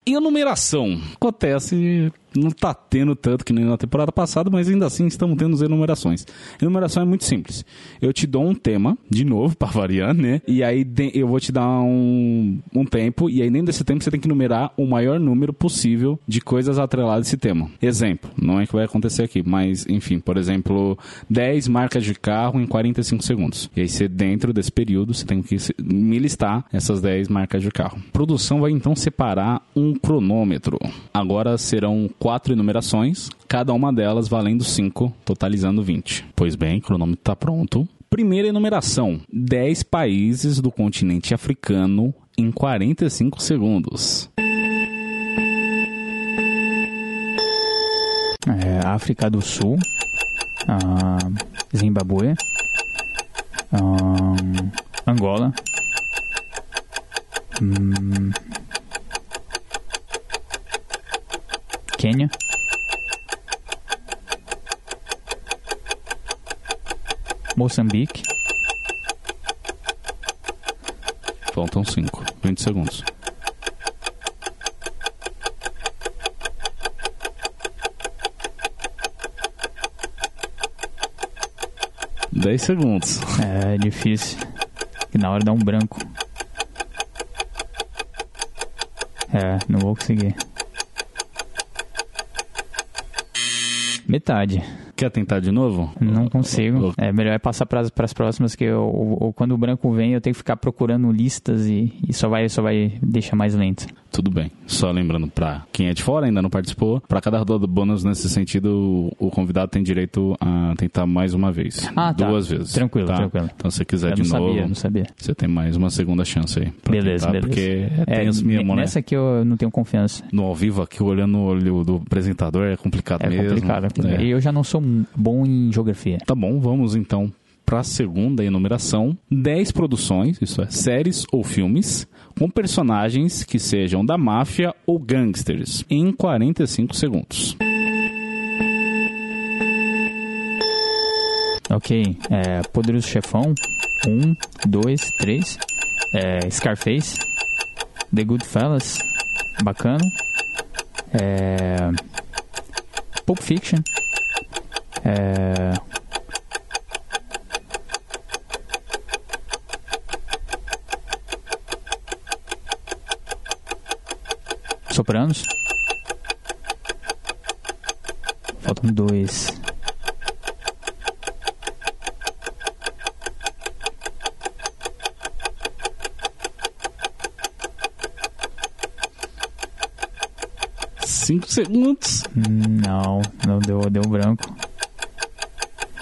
S1: E a numeração acontece não tá tendo tanto que nem na temporada passada, mas ainda assim estamos tendo as enumerações. Enumeração é muito simples. Eu te dou um tema, de novo, para variar, né? E aí eu vou te dar um, um tempo, e aí dentro desse tempo você tem que numerar o maior número possível de coisas atreladas a esse tema. Exemplo, não é que vai acontecer aqui, mas enfim, por exemplo, 10 marcas de carro em 45 segundos. E aí você, dentro desse período, você tem que me listar essas 10 marcas de carro. A produção vai então separar um cronômetro. Agora serão quatro enumerações, cada uma delas valendo 5, totalizando 20. Pois bem, o cronômetro está pronto. Primeira enumeração: 10 países do continente africano em 45 segundos.
S2: É, África do Sul, ah, Zimbabue, ah, Angola, hum, Quênia, Moçambique.
S1: Faltam 5, 20 segundos. Dez segundos.
S2: É difícil. Que na hora dá um branco. É, não vou conseguir. Metade.
S1: Quer tentar de novo?
S2: Não consigo. É melhor passar para as próximas que eu, ou, quando o branco vem eu tenho que ficar procurando listas e, e só vai só vai deixar mais lento.
S1: Tudo bem. Só lembrando para quem é de fora ainda não participou, para cada rodada bônus nesse sentido, o convidado tem direito a tentar mais uma vez.
S2: Ah,
S1: tá. Duas
S2: tá.
S1: vezes.
S2: Tranquilo,
S1: tá?
S2: tranquilo.
S1: Então se quiser
S2: eu
S1: de
S2: não
S1: novo,
S2: sabia, não sabia.
S1: você tem mais uma segunda chance aí.
S2: Beleza,
S1: tentar,
S2: beleza.
S1: Porque é, tem as minhas
S2: Nessa aqui eu não tenho confiança.
S1: No ao vivo aqui, olhando no olho do apresentador, é complicado
S2: é
S1: mesmo.
S2: Complicado, é complicado. E eu já não sou bom em geografia.
S1: Tá bom, vamos então para a segunda enumeração. 10 produções, isso é, séries ou filmes, com personagens que sejam da máfia ou gangsters, em 45 segundos.
S2: Ok, é, Poderoso Chefão, 1, 2, 3, Scarface, The Goodfellas, bacana, é, Pulp Fiction, é, Sopranos. Faltam dois.
S1: Cinco segundos.
S2: Não, não deu, deu branco.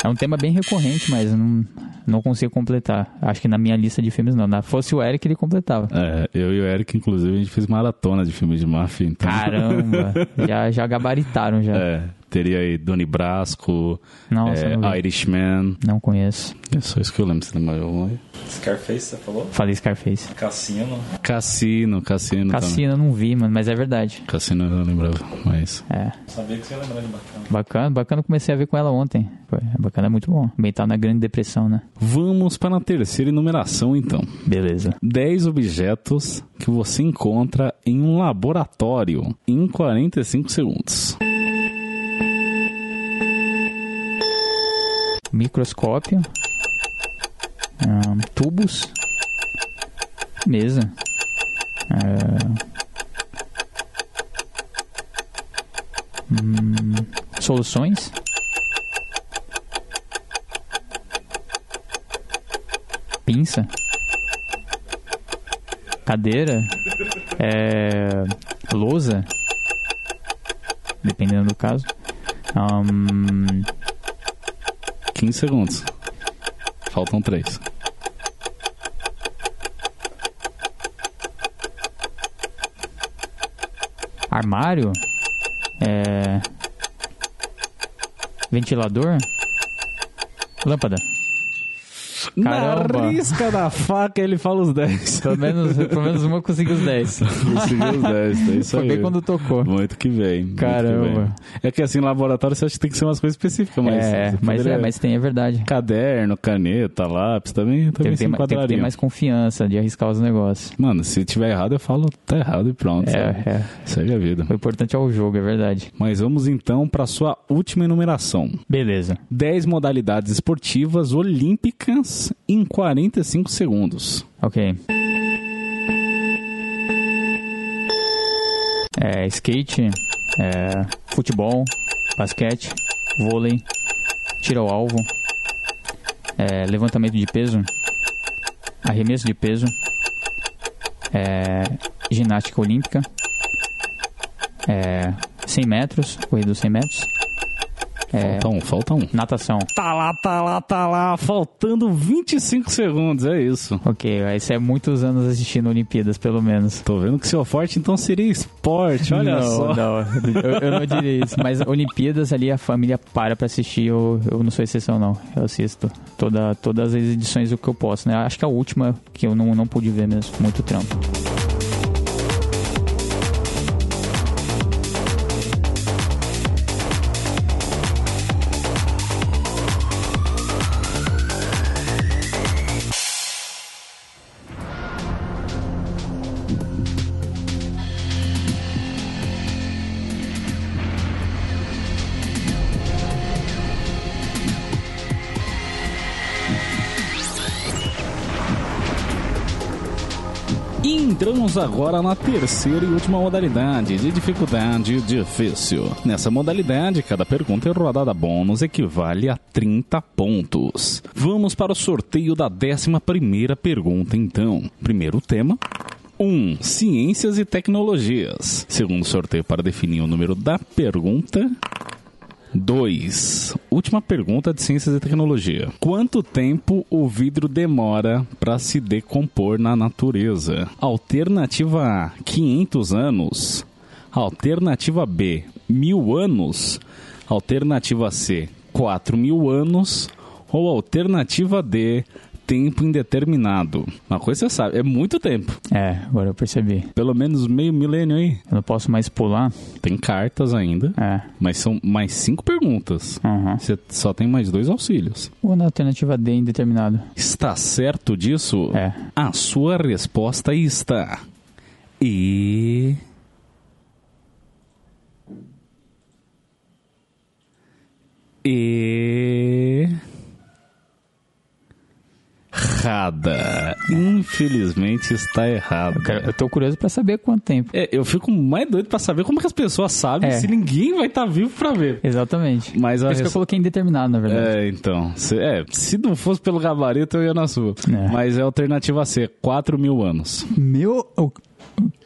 S2: É um tema bem recorrente, mas não, não consigo completar. Acho que na minha lista de filmes não. Na fosse o Eric, ele completava.
S1: É, eu e o Eric, inclusive, a gente fez maratona de filmes de máfia. Então...
S2: Caramba! já, já gabaritaram já.
S1: É, teria aí Doni Brasco,
S2: Nossa,
S1: é,
S2: não
S1: Irishman.
S2: Não conheço.
S1: É só isso que eu lembro. Você lembra algum aí?
S3: Scarface, você falou?
S2: Falei Scarface.
S3: Cassino.
S1: Cassino, Cassino
S2: Cassino eu não vi, mano, mas é verdade.
S1: Cassino eu não lembrava, mas...
S2: É.
S3: Sabia que você ia lembrar de bacana.
S2: Bacana, bacana. Comecei a ver com ela ontem. Foi, bacana é muito bom. Bem, tá na grande depressão, né?
S1: Vamos para a terceira enumeração, então.
S2: Beleza.
S1: 10 objetos que você encontra em um laboratório em 45 segundos.
S2: Microscópio. Um, tubos. Mesa. Hum, soluções. Pinça. Cadeira. É, lousa. Dependendo do caso. Um,
S1: 15 segundos. Faltam 3.
S2: Armário. É... Ventilador. Lâmpada. Caramba.
S1: Na risca da faca ele fala os 10.
S2: Pelo menos, pelo menos uma conseguiu os 10.
S1: Conseguiu os 10, é isso
S2: Foi
S1: aí.
S2: bem quando tocou.
S1: Muito que que
S2: Caramba.
S1: vem. É que assim, laboratório você acha que tem que ser umas coisas específicas, mas.
S2: é, mas,
S1: poderia-
S2: é, mas tem, é verdade.
S1: Caderno, caneta, lápis, também, também
S2: Tem, que ter,
S1: se
S2: ma- tem que ter mais confiança de arriscar os negócios.
S1: Mano, se tiver errado, eu falo tá errado e pronto.
S2: É,
S1: sabe?
S2: é.
S1: Segue a vida.
S2: O importante é o jogo, é verdade.
S1: Mas vamos então para sua última enumeração.
S2: Beleza.
S1: 10 modalidades esportivas olímpicas em 45 segundos.
S2: Ok. É, skate, é, futebol, basquete, vôlei, tiro ao alvo, é, levantamento de peso, arremesso de peso, é, ginástica olímpica, é, 100 metros, corrida dos 100 metros, é,
S1: Falta um, falta um.
S2: natação.
S1: Tá lá, tá lá, tá lá. Faltando 25 segundos, é isso.
S2: Ok, isso é muitos anos assistindo Olimpíadas, pelo menos.
S1: Tô vendo que seu forte então seria esporte, olha
S2: não,
S1: só.
S2: Não, eu, eu não diria isso. Mas Olimpíadas ali a família para pra assistir, eu, eu não sou exceção, não. Eu assisto toda, todas as edições do que eu posso, né? Acho que a última que eu não, não pude ver mesmo. Muito trampo.
S1: Entramos agora na terceira e última modalidade de dificuldade difícil. Nessa modalidade, cada pergunta e rodada bônus equivale a 30 pontos. Vamos para o sorteio da décima primeira pergunta, então. Primeiro tema. 1. Um, ciências e tecnologias. Segundo sorteio para definir o número da pergunta. 2. Última pergunta de ciências e tecnologia. Quanto tempo o vidro demora para se decompor na natureza? Alternativa A: 500 anos. Alternativa B: 1000 anos. Alternativa C: 4000 anos. Ou alternativa D: tempo indeterminado. Uma coisa você sabe, é muito tempo.
S2: É, agora eu percebi.
S1: Pelo menos meio milênio aí.
S2: Eu não posso mais pular.
S1: Tem cartas ainda,
S2: É.
S1: mas são mais cinco perguntas.
S2: Aham.
S1: Você só tem mais dois auxílios.
S2: Ou na alternativa D, indeterminado.
S1: Está certo disso?
S2: É.
S1: A sua resposta está. E. E. Errada. Infelizmente está errada.
S2: Eu, eu tô curioso pra saber quanto tempo.
S1: É, eu fico mais doido pra saber como que as pessoas sabem
S2: É.
S1: se ninguém vai estar vivo pra ver.
S2: Exatamente.
S1: Mas a
S2: Por isso que eu
S1: res-
S2: coloquei indeterminado, na verdade.
S1: É, então. Se, é, se não fosse pelo gabarito, eu ia na sua.
S2: É.
S1: Mas é a alternativa C, 4 mil anos.
S2: Meu.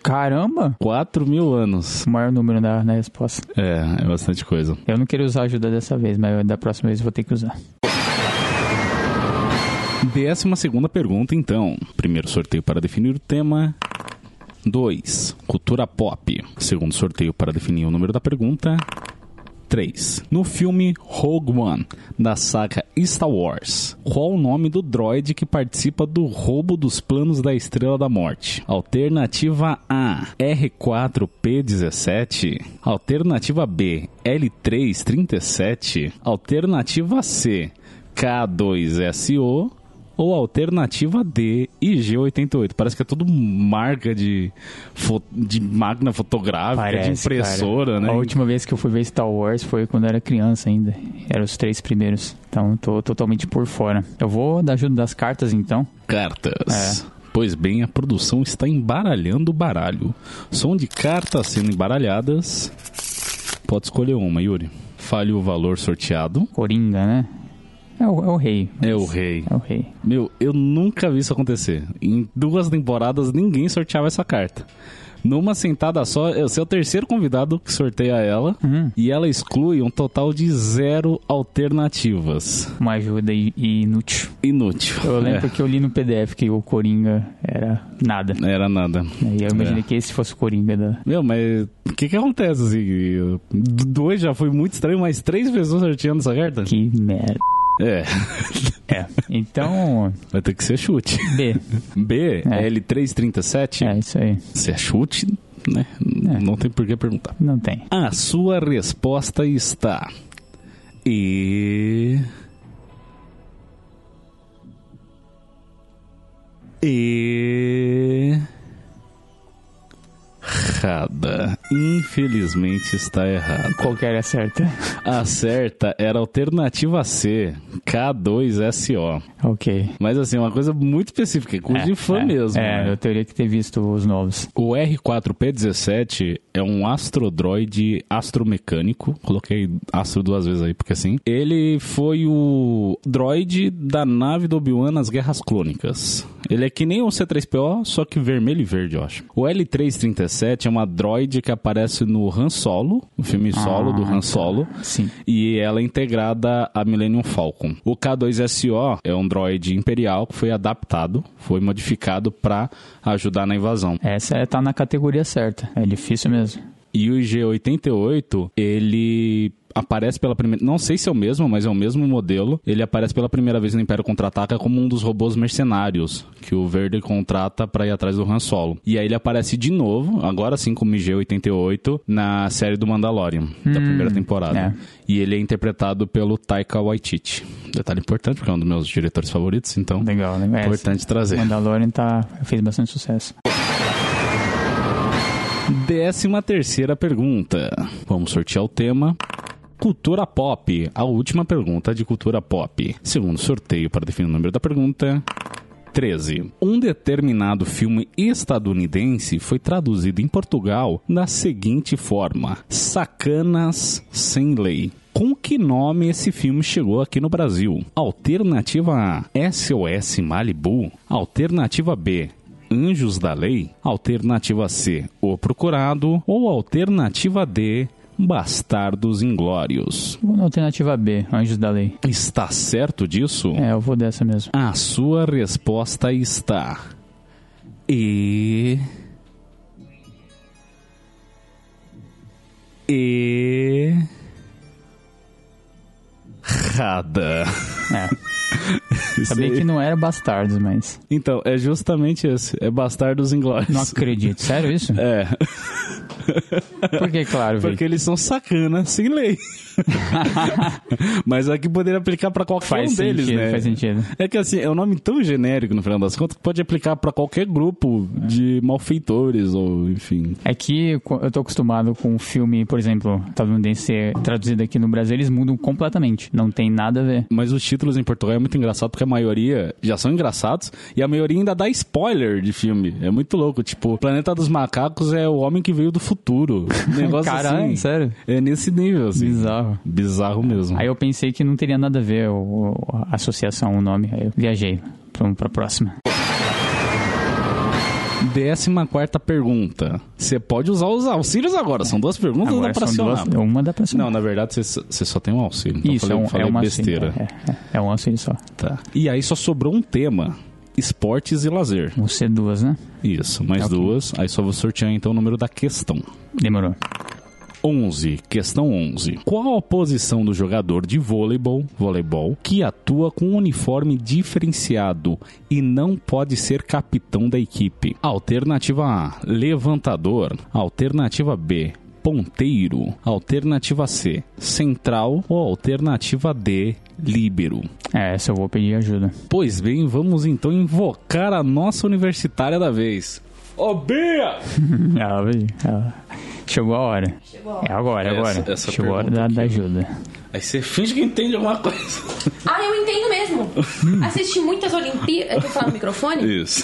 S2: Caramba!
S1: 4 mil anos.
S2: O maior número na resposta.
S1: É, é bastante coisa.
S2: Eu não queria usar ajuda dessa vez, mas da próxima vez eu vou ter que usar.
S1: Décima segunda pergunta, então. Primeiro sorteio para definir o tema. 2. Cultura pop. Segundo sorteio para definir o número da pergunta. 3. No filme Rogue One, da saga Star Wars, qual o nome do droid que participa do roubo dos planos da Estrela da Morte? Alternativa A, R4P17. Alternativa B, L337. Alternativa C, K2SO. Ou alternativa D, IG88. Parece que é tudo marca de, de máquina fotográfica, de impressora,
S2: cara.
S1: né?
S2: A última vez que eu fui ver Star Wars foi quando eu era criança ainda. Eram os três primeiros. Então tô totalmente por fora. Eu vou dar ajuda das cartas então.
S1: Cartas. Pois bem, a produção está embaralhando o baralho. Som de cartas sendo embaralhadas. Pode escolher uma, Yuri. Fale o valor sorteado.
S2: Coringa, né? É o, é o rei.
S1: É o rei.
S2: É o rei.
S1: Meu, eu nunca vi isso acontecer. Em duas temporadas ninguém sorteava essa carta. Numa sentada só, eu sou o terceiro convidado que sorteia ela.
S2: Uhum.
S1: E ela exclui um total de zero alternativas.
S2: Uma ajuda inútil.
S1: Inútil.
S2: Eu lembro que eu li no PDF que o Coringa era nada.
S1: É, era nada.
S2: E eu imaginei
S1: É.
S2: que esse fosse o Coringa da.
S1: Meu, mas o que que acontece assim? Dois já foi muito estranho, mas três pessoas sorteando essa carta?
S2: Que merda.
S1: É.
S2: É. Então,
S1: Vai ter que ser chute.
S2: B.
S1: B,
S2: É.
S1: L337.
S2: É isso aí.
S1: Se é chute, né? Não tem por que perguntar.
S2: Não tem.
S1: A sua resposta está. E. E. Errada. Infelizmente está errada.
S2: Qual que era a certa?
S1: A certa era a alternativa C, K2SO.
S2: Ok.
S1: Mas assim, uma coisa muito específica, coisa de fã
S2: é,
S1: mesmo.
S2: É,
S1: né?
S2: eu teria que ter visto os novos.
S1: O R4P17 é um astrodroide astromecânico. Coloquei astro duas vezes aí, porque assim. Ele foi o droid da nave do Obi-Wan nas Guerras Clônicas. Ele é que nem o C3PO, só que vermelho e verde, eu acho. O L337 é uma droid que aparece no Han Solo, no filme Solo do Han Solo.
S2: Sim.
S1: E ela é integrada à Millennium Falcon. O K2SO é um droid imperial que foi adaptado, foi modificado para ajudar na invasão.
S2: Essa é, tá na categoria certa. É difícil mesmo.
S1: E o G88, ele aparece pela primeira. Não sei se é o mesmo, mas é o mesmo modelo. Ele aparece pela primeira vez no Império Contra-Ataca como um dos robôs mercenários que o Verde contrata para ir atrás do Han Solo. E aí ele aparece de novo, agora sim como G88, na série do Mandalorian, da primeira temporada.
S2: é.
S1: E ele é interpretado pelo Taika Waititi. Detalhe importante, porque é um dos meus diretores favoritos, então.
S2: Legal, né? É,
S1: Importante trazer.
S2: Mandalorian tá, fez bastante sucesso.
S1: Décima terceira pergunta. Vamos sortear o tema. Cultura pop. A última pergunta de cultura pop. Segundo sorteio para definir o número da pergunta. 13. Um determinado filme estadunidense foi traduzido em Portugal da seguinte forma: Sacanas sem lei. Com que nome esse filme chegou aqui no Brasil? Alternativa A: SOS Malibu. Alternativa B: Anjos da Lei? Alternativa C: O Procurado? Ou alternativa D: Bastardos Inglórios?
S2: Vou na alternativa B, Anjos da Lei.
S1: Está certo disso?
S2: É, eu vou dessa mesmo.
S1: A sua resposta está. E. E. Errada.
S2: É. Sabia que não era Bastardos, mas.
S1: Então, é justamente esse. É Bastardos Inglórios.
S2: Não acredito. Sério isso?
S1: É,
S2: Por que, claro,
S1: porque eles são sacana sem lei. Mas aqui poderia aplicar pra qualquer
S2: Faz
S1: um deles,
S2: sentido,
S1: né?
S2: faz sentido.
S1: É que assim, é um nome tão genérico no final das contas que pode aplicar pra qualquer grupo de malfeitores ou enfim.
S2: É que eu tô acostumado com um filme, por exemplo, estadunidense traduzido aqui no Brasil, eles mudam completamente. Não tem nada a ver.
S1: Mas os títulos em Portugal é muito engraçado porque a maioria já são engraçados e a maioria ainda dá spoiler de filme. É muito louco. Tipo, Planeta dos Macacos é o homem que veio do futuro. Um negócio
S2: Caralho,
S1: assim.
S2: sério?
S1: É nesse nível, assim.
S2: Bizarro.
S1: Bizarro mesmo.
S2: Aí eu pensei que não teria nada a ver o, a associação, o nome. Aí eu viajei pra, pra próxima.
S1: Décima quarta pergunta. Você pode usar os auxílios agora. São duas perguntas ou dá
S2: Agora
S1: pra acionar?
S2: duas, uma dá pra acionar.
S1: Não, na verdade você você só tem um auxílio. Então
S2: Isso,
S1: falei,
S2: é um,
S1: falei
S2: é uma
S1: besteira.
S2: auxílio, É, é, é um auxílio só.
S1: Tá. E aí só sobrou um tema: esportes e lazer.
S2: Ser duas, né?
S1: Isso, mais
S2: Ok.
S1: duas. Aí só vou sortear então o número da questão.
S2: Demorou.
S1: 11, questão 11. Qual a posição do jogador de vôleibol, voleibol que atua com um uniforme diferenciado e não pode ser capitão da equipe? Alternativa A, levantador. Alternativa B, ponteiro. Alternativa C, central ou alternativa D, líbero.
S2: É, essa eu vou pedir ajuda.
S1: Pois bem, vamos então invocar a nossa universitária da vez. Ô Bia!
S2: Ah, veio. Ah, Chegou a hora. É agora,
S1: Essa-
S2: agora.
S1: essa
S2: Chegou a hora da, da ajuda.
S1: Aí você finge que entende alguma coisa.
S4: Ah, eu entendo mesmo. Assisti muitas Olimpíadas. Quer falar no microfone?
S1: Isso.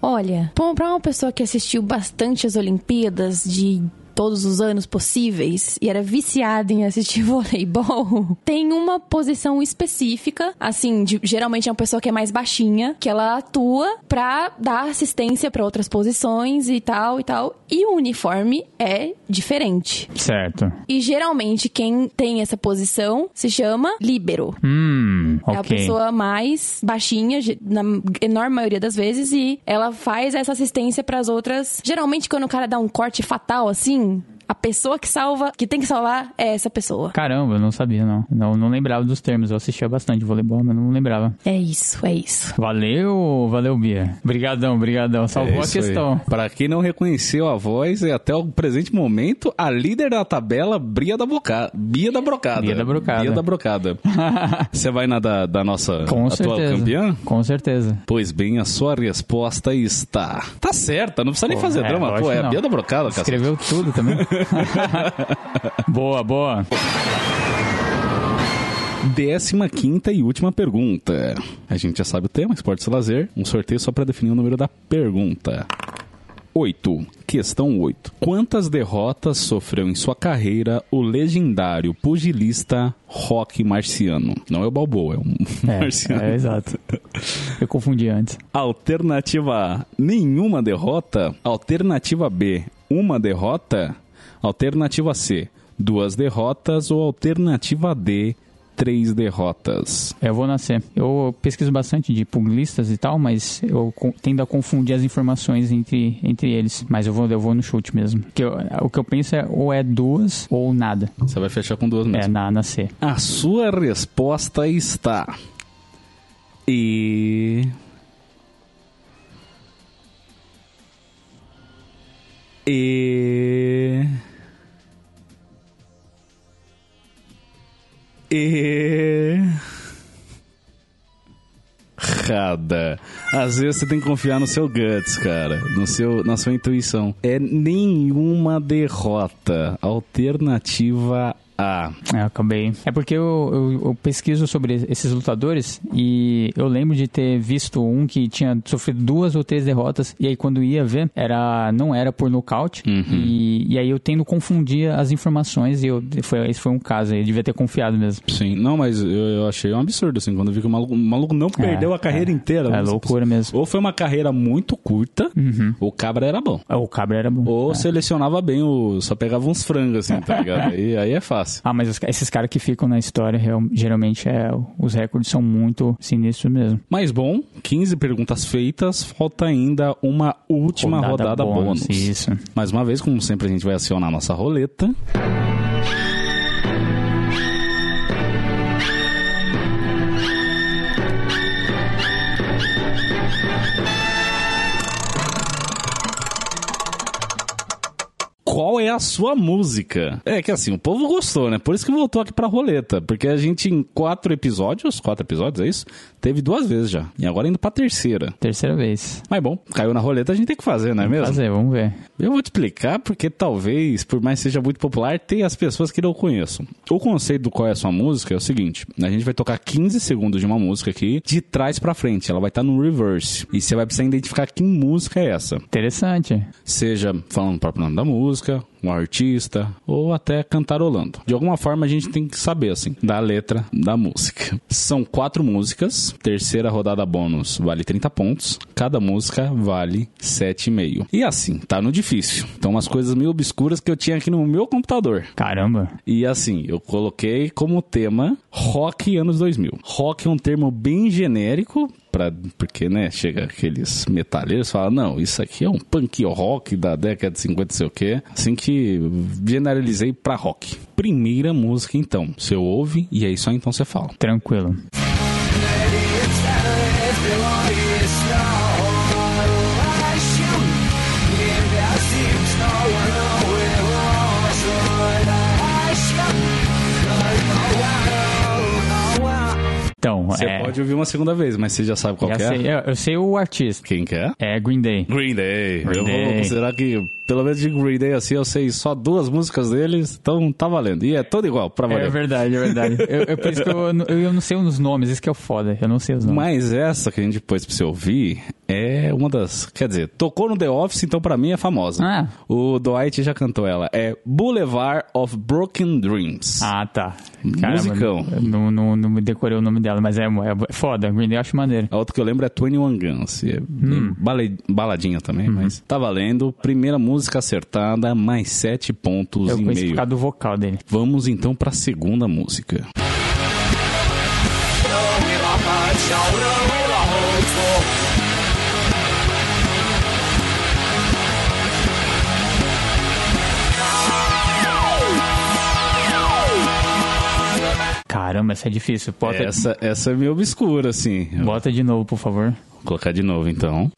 S4: Olha, bom, pra uma pessoa que assistiu bastante as Olimpíadas de todos os anos possíveis e era viciada em assistir voleibol, tem uma posição específica, assim, de- geralmente é uma pessoa que é mais baixinha, que ela atua pra dar assistência pra outras posições e tal e tal, e o uniforme é diferente.
S2: Certo.
S4: E geralmente quem tem essa posição se chama líbero.
S2: Hum,
S4: É a pessoa mais baixinha, na enorme maioria das vezes, e ela faz essa assistência pras outras. Geralmente, quando o cara dá um corte fatal assim, thing. A pessoa que salva, que tem que salvar, é essa pessoa.
S2: Caramba, eu não sabia, não. Não, não lembrava dos termos. Eu assistia bastante voleibol, mas não lembrava.
S4: É isso, é isso.
S2: Valeu, valeu, Bia. Brigadão, brigadão. Salvou
S1: É
S2: a questão.
S1: Pra quem não reconheceu a voz, é até o presente momento a líder da tabela, Bia da, Boca... Bia da Brocada.
S2: Bia da Brocada.
S1: Bia da Brocada. Você vai na da, da nossa
S2: Com
S1: atual
S2: certeza.
S1: campeã?
S2: Com certeza.
S1: Pois bem, a sua resposta está. Tá certa, não precisa nem
S2: Pô,
S1: fazer
S2: é,
S1: drama. Pô, é
S2: que
S1: a
S2: não.
S1: Bia da Brocada, cara.
S2: Escreveu tudo também. boa, boa.
S1: Décima quinta e última pergunta. A gente já sabe o tema, esportes e lazer. Um sorteio só para definir o número da pergunta. 8. Questão 8. Quantas derrotas sofreu em sua carreira o legendário pugilista Rock Marciano? Não é o Balboa, é um
S2: É,
S1: Marciano.
S2: é, exato. Eu confundi antes.
S1: Alternativa A, nenhuma derrota. Alternativa B, uma derrota. Alternativa C, duas derrotas. Ou alternativa D, três derrotas.
S2: Eu vou nascer. Eu pesquiso bastante de pugilistas e tal, mas eu tendo a confundir as informações entre, entre eles. Mas eu vou, eu vou no chute mesmo. Que eu- o que eu penso é ou é duas ou nada.
S1: Você vai fechar com duas mesmo.
S2: É, na, na C.
S1: A sua resposta está. E. E. Errada. Às vezes você tem que confiar no seu guts, cara. No seu, na sua intuição. É nenhuma derrota. Alternativa A.
S2: É, acabei. É porque eu, eu, eu pesquiso sobre esses lutadores e eu lembro de ter visto um que tinha sofrido duas ou três derrotas e aí quando ia ver, era, não era por nocaute e, e aí eu tendo confundia as informações e eu, foi, esse foi um caso aí, eu devia ter confiado mesmo.
S1: Sim, não, mas eu, eu achei um absurdo, assim, quando eu vi que o maluco, o maluco não perdeu a carreira
S2: é.
S1: inteira.
S2: É loucura mesmo.
S1: Ou foi uma carreira muito curta, o cabra era bom.
S2: O cabra era bom.
S1: Ou
S2: É.
S1: selecionava bem, o, só pegava uns frangos, assim, tá ligado? aí, aí é fácil.
S2: Ah, mas os- esses caras que ficam na história, real- geralmente é, os recordes são muito sinistros mesmo.
S1: Mas bom, 15 perguntas feitas, falta ainda uma última rodada, bônus.
S2: Isso.
S1: Mais uma vez, como sempre, a gente vai acionar a nossa roleta. É a sua música? É que assim, o povo gostou, né? Por isso que voltou aqui pra roleta. Porque a gente, em quatro episódios, quatro episódios, é isso? Teve duas vezes já. E agora indo pra terceira.
S2: Terceira vez.
S1: Mas bom, caiu na roleta, a gente tem que fazer, não é mesmo?
S2: Fazer, vamos ver.
S1: Eu vou te explicar porque talvez, por mais que seja muito popular, tem as pessoas que não conheçam. O conceito do qual é a sua música é o seguinte: a gente vai tocar 15 segundos de uma música aqui, de trás pra frente. Ela vai estar no reverse. E você vai precisar identificar que música é essa.
S2: Interessante.
S1: Seja falando o próprio nome da música, um artista, ou até cantarolando. De alguma forma a gente tem que saber, assim, da letra da música. São quatro músicas. Terceira rodada bônus vale 30 pontos. Cada música vale 7,5. E assim, tá no difícil. Então, umas coisas meio obscuras que eu tinha aqui no meu computador.
S2: Caramba.
S1: E assim, eu coloquei como tema rock anos 2000. Rock é um termo bem genérico, pra, porque, né, chega aqueles metaleiros e falam, não, isso aqui é um punk rock da década de 50, não sei o quê. Assim que generalizei pra rock. Primeira música, então. Você ouve e aí só então você fala.
S2: Tranquilo. Então,
S1: Você
S2: é.
S1: pode ouvir uma segunda vez, mas você já sabe qual
S2: já
S1: é?
S2: sei, eu, eu sei o artista.
S1: Quem que é?
S2: É Green Day.
S1: Green Day.
S2: Green
S1: eu vou considerar que, pelo menos de Green Day, assim, eu sei só duas músicas deles, então tá valendo. E é todo igual, pra valer.
S2: É verdade, é verdade. eu, eu, por isso que eu, eu, eu não sei os nomes, isso que é o foda. Eu não sei os nomes.
S1: Mas essa que a gente pôs pra você ouvir é uma das. Quer dizer, tocou no The Office, então pra mim é famosa.
S2: Ah.
S1: O Dwight já cantou ela. É Boulevard of Broken Dreams.
S2: Ah, tá.
S1: Musicão.
S2: eu Não, não, não me decorei o nome dela, mas é, é foda. Green Day eu acho maneiro.
S1: A outra que eu lembro é 21 Guns. É
S2: Hum.
S1: baladinha também,
S2: Uhum.
S1: mas tá valendo. Primeira música acertada, mais sete pontos
S2: Eu
S1: e meio.
S2: causa do vocal dele.
S1: Vamos então pra segunda música.
S2: Caramba, essa é difícil. Bota,
S1: Essa, essa é meio obscura, assim. Vou
S2: bota de novo, por favor.
S1: colocar de novo, então.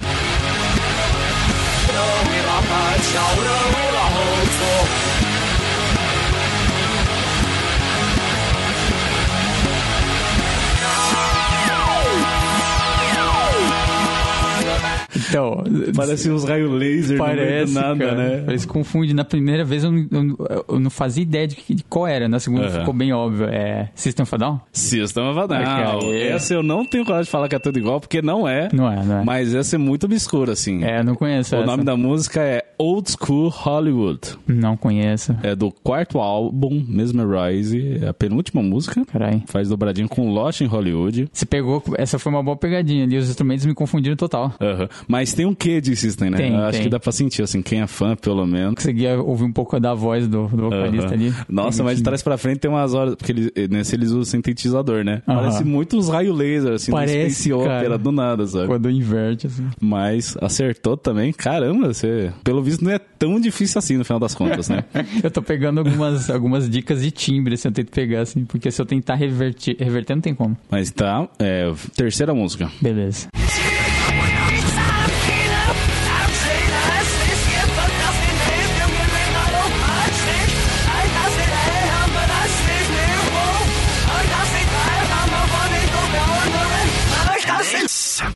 S2: Então,
S1: Parece uns raios laser no meio
S2: Parece,
S1: do nada,
S2: cara.
S1: né?
S2: Parece confunde. Na primeira vez eu não, eu, eu não fazia ideia de, que- de qual era. Na segunda
S1: Aham.
S2: ficou bem óbvio. É System of a Down?
S1: System of a Down.
S2: Ok.
S1: Essa eu não tenho coragem de falar que é tudo igual, porque não é.
S2: Não é, não é.
S1: Mas essa é muito obscura, assim.
S2: É, eu não conheço
S1: O
S2: essa.
S1: nome da música é Old School Hollywood.
S2: Não conheço.
S1: É do quarto álbum, Mesmerize. É a penúltima música.
S2: Caralho.
S1: Faz dobradinho com Lost em Hollywood.
S2: Você pegou... Essa foi uma boa pegadinha ali. Os instrumentos me confundiram total.
S1: Aham. Mas tem um quê de System, né?
S2: Tem,
S1: acho
S2: tem.
S1: que dá pra sentir, assim, quem é fã, pelo menos.
S2: Conseguia ouvir um pouco da voz do, do vocalista
S1: Aham.
S2: ali.
S1: Nossa, mas de trás pra frente tem umas horas, porque eles, nesse eles usam sintetizador, né?
S2: Aham.
S1: Parece muito uns raios laser, assim,
S2: Parece,
S1: do Space. Opera, do nada, sabe?
S2: Quando inverte, assim.
S1: Mas acertou também. Caramba, você. Pelo visto não é tão difícil assim no final das contas, né?
S2: Eu tô pegando algumas, algumas dicas de timbre, assim, eu tento pegar, assim, porque se eu tentar reverter, reverter não tem como.
S1: Mas tá. É, terceira música.
S2: Beleza.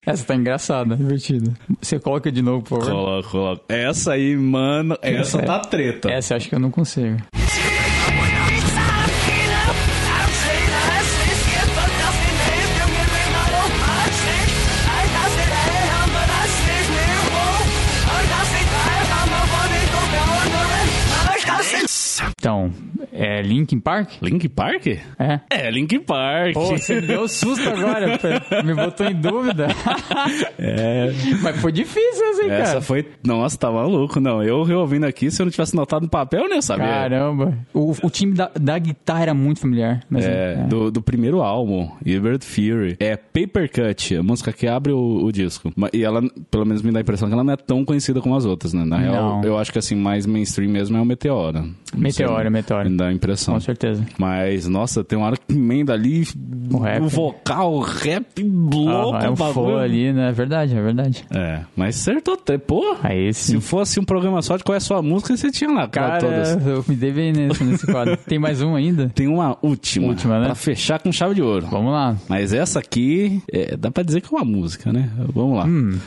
S2: Essa tá engraçada, divertida. Você coloca de novo, por favor.
S1: Coloca, coloca. Essa aí, mano, essa tá treta.
S2: Essa eu acho que eu não consigo. Então, é Linkin Park?
S1: Link Park?
S2: É.
S1: É, Link Park.
S2: Pô, você me deu um susto agora, me botou em dúvida.
S1: É.
S2: Mas foi difícil assim,
S1: Essa
S2: cara.
S1: foi. Nossa, tá maluco. Não, eu reouvindo aqui, se eu não tivesse notado no papel, eu nem sabia.
S2: Caramba. O, o time da, da guitarra era muito familiar. Mas,
S1: É,
S2: é.
S1: Do, do primeiro álbum, Evert Fury. É Paper Cut, a música que abre o, o disco. E ela, pelo menos me dá a impressão que ela não é tão conhecida como as outras, né? Na real, eu acho que assim, mais mainstream mesmo é o Meteora.
S2: Meteora, Meteora.
S1: Dá a impressão.
S2: Com certeza.
S1: Mas, nossa, tem uma hora que emenda ali
S2: O rap.
S1: o vocal, o rap louco,
S2: Ah, é
S1: o
S2: um flow ali, né? É verdade, é verdade.
S1: É, mas acertou até. Pô,
S2: Aí
S1: se
S2: sim.
S1: fosse um programa só de qual é a sua música, você tinha lá
S2: Cara,
S1: todas.
S2: eu me dei bem nesse, nesse quadro. Tem mais um ainda?
S1: Tem uma última,
S2: Última, né?
S1: pra fechar com chave de ouro.
S2: Vamos lá.
S1: Mas essa aqui, é, dá pra dizer que é uma música, né? Vamos lá.
S2: Hum.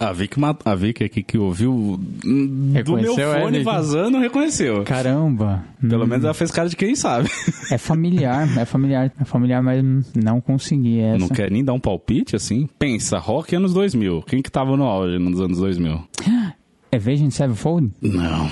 S1: A Vic, a Vic aqui que ouviu do meu
S2: é,
S1: fone
S2: Vic?
S1: vazando, reconheceu.
S2: Caramba.
S1: Pelo
S2: Hum.
S1: menos ela fez cara de quem sabe.
S2: É familiar, é familiar. É familiar, mas não consegui essa.
S1: Não quer nem dar um palpite, assim? Pensa, rock anos 2000. Quem que tava no auge nos anos 2000?
S2: É Vision Sevenfold?
S1: Não,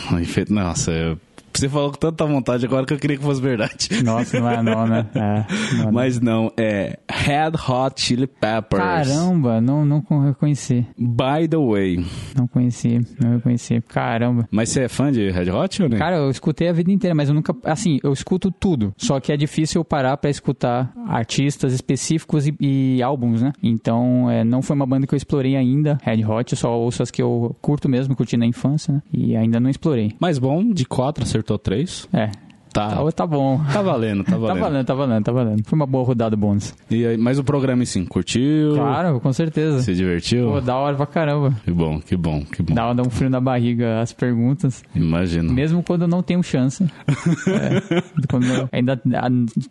S1: nossa, eu- você falou com tanta vontade agora que eu queria que fosse verdade.
S2: Nossa, não é não, né? É, não,
S1: Mas não, é Red Hot Chili Peppers.
S2: Caramba, não, não con- reconheci.
S1: By the way.
S2: Não conheci, não reconheci. Caramba.
S1: Mas você é fã de Red Hot ou não?
S2: Cara, eu escutei a vida inteira, mas eu nunca. Assim, eu escuto tudo. Só que é difícil eu parar pra escutar artistas específicos e, e álbuns, né? Então, é, não foi uma banda que eu explorei ainda, Red Hot. Eu só ouço as que eu curto mesmo, curti na infância, né? E ainda não explorei.
S1: Mas bom, de quatro acertou três.
S2: É.
S1: Tá,
S2: Tá, tá bom.
S1: tá valendo, tá
S2: Tá
S1: valendo.
S2: valendo, tá valendo, tá valendo. Foi uma boa rodada bônus.
S1: E aí, mas o programa em si, curtiu?
S2: Claro, com certeza.
S1: Se divertiu?
S2: Pô, da hora pra caramba.
S1: Que bom, que bom, que bom.
S2: Dá, dá um frio na barriga as perguntas.
S1: Imagino.
S2: Mesmo quando eu não tenho chance. É, eu- ainda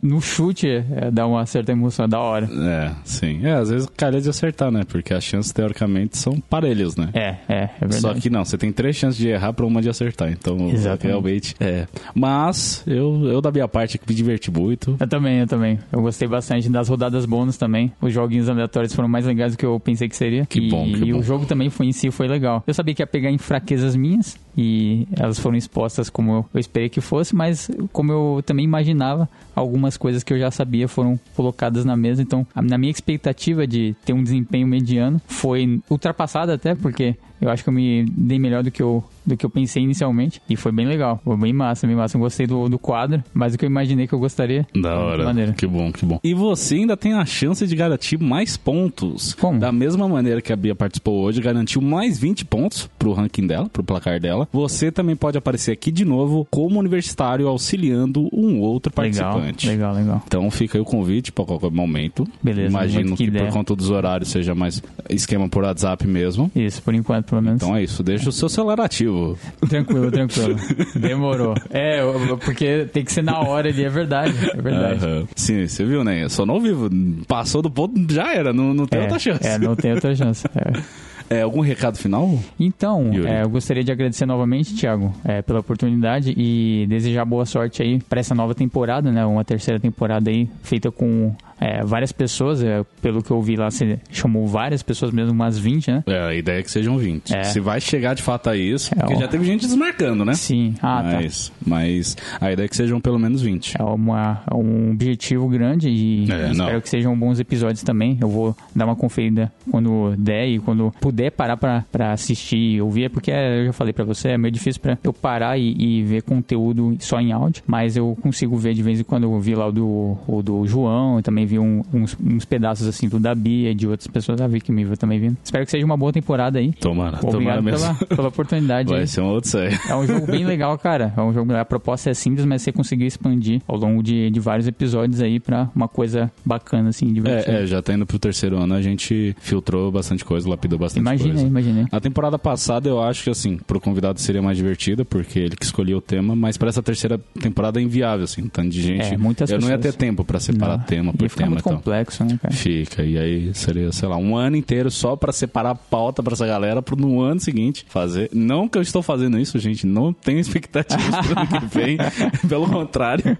S2: no chute é, dá uma certa emoção, é da hora.
S1: É, sim. É, às vezes calha de acertar, né? Porque as chances, teoricamente, são parelhas, né?
S2: É, é, é verdade.
S1: Só que não, você tem três chances de errar pra uma de acertar. Então,
S2: Exatamente.
S1: realmente, é. Mas, eu, eu da minha parte me diverti muito.
S2: Eu também, eu também. Eu gostei bastante das rodadas bônus também. Os joguinhos aleatórios foram mais legais do que eu pensei que seria.
S1: Que
S2: e,
S1: bom, que
S2: E
S1: bom.
S2: o jogo também foi em si foi legal. Eu sabia que ia pegar em fraquezas minhas, e elas foram expostas como eu esperei que fosse, mas como eu também imaginava, algumas coisas que eu já sabia foram colocadas na mesa. Então, na minha expectativa de ter um desempenho mediano, foi ultrapassada até, porque eu acho que eu me dei melhor do que eu, do que eu pensei inicialmente. E foi bem legal. Foi bem massa, bem massa. Eu gostei do, do quadro, mais do que eu imaginei que eu gostaria.
S1: Da hora. Que bom, que bom. E você ainda tem a chance de garantir mais pontos.
S2: Como?
S1: Da mesma maneira que a Bia participou hoje, garantiu mais 20 pontos pro ranking dela, pro placar dela. Você também pode aparecer aqui de novo como universitário auxiliando um outro
S2: Legal,
S1: participante.
S2: legal, legal.
S1: Então fica aí o convite para qualquer momento.
S2: Beleza,
S1: Imagino
S2: que
S1: que, por conta dos horários seja mais esquema por WhatsApp mesmo.
S2: Isso, por enquanto, pelo menos.
S1: Então é isso, deixa o seu celular ativo.
S2: Tranquilo, tranquilo. Demorou. É, porque tem que ser na hora ali, é verdade. É verdade.
S1: Aham. Sim, você viu, né? Só não vivo. Passou do ponto, já era, não, não tem
S2: É,
S1: outra chance.
S2: é, não tem outra chance. É.
S1: É, algum recado final?
S2: Então, é, eu gostaria de agradecer novamente, Thiago, é, pela oportunidade e desejar boa sorte aí para essa nova temporada, né? Uma terceira temporada aí feita com é, várias pessoas. é, pelo que eu vi lá, você chamou várias pessoas mesmo, umas 20, né?
S1: É, a ideia é que sejam 20.
S2: É.
S1: Se vai chegar de fato a isso,
S2: É,
S1: porque
S2: ó.
S1: já teve gente desmarcando, né?
S2: Sim. Ah, tá.
S1: mas, mas a ideia é que sejam pelo menos 20.
S2: É uma, um objetivo grande e
S1: É,
S2: espero
S1: não.
S2: que sejam bons episódios também. Eu vou dar uma conferida quando der e quando puder parar pra, pra assistir e ouvir, porque é, eu já falei pra você, é meio difícil pra eu parar e, e ver conteúdo só em áudio, mas eu consigo ver de vez em quando. Eu vi lá o do, o do João, eu também vi um- uns, uns pedaços assim do da Bia e de outras pessoas, a Vicky Miva também vindo. Espero que seja uma boa temporada aí.
S1: Tomara, tomara
S2: Obrigado
S1: mesmo.
S2: pela, pela oportunidade aí.
S1: Vai ser uma odisseia.
S2: É um jogo bem legal, cara. É um jogo, a proposta é simples, mas você conseguiu expandir ao longo de, de vários episódios aí pra uma coisa bacana, assim, divertida.
S1: É, é, já tá indo pro terceiro ano, a gente filtrou bastante coisa, lapidou bastante
S2: Imagina,
S1: coisa.
S2: imagina.
S1: A temporada passada eu acho que assim, pro convidado seria mais divertida, porque ele que escolhia o tema, mas pra essa terceira temporada é inviável, assim, um tanto de gente.
S2: É, muitas
S1: eu não ia ter
S2: pessoas.
S1: tempo pra separar
S2: Não.
S1: tema por
S2: Ia ficar
S1: tema
S2: muito
S1: e tal.
S2: complexo, né, cara?
S1: Fica, e aí seria, sei lá, um ano inteiro só pra separar a pauta pra essa galera pro no ano seguinte fazer. Não que eu estou fazendo isso, gente, não tenho expectativas pro ano que vem, pelo contrário.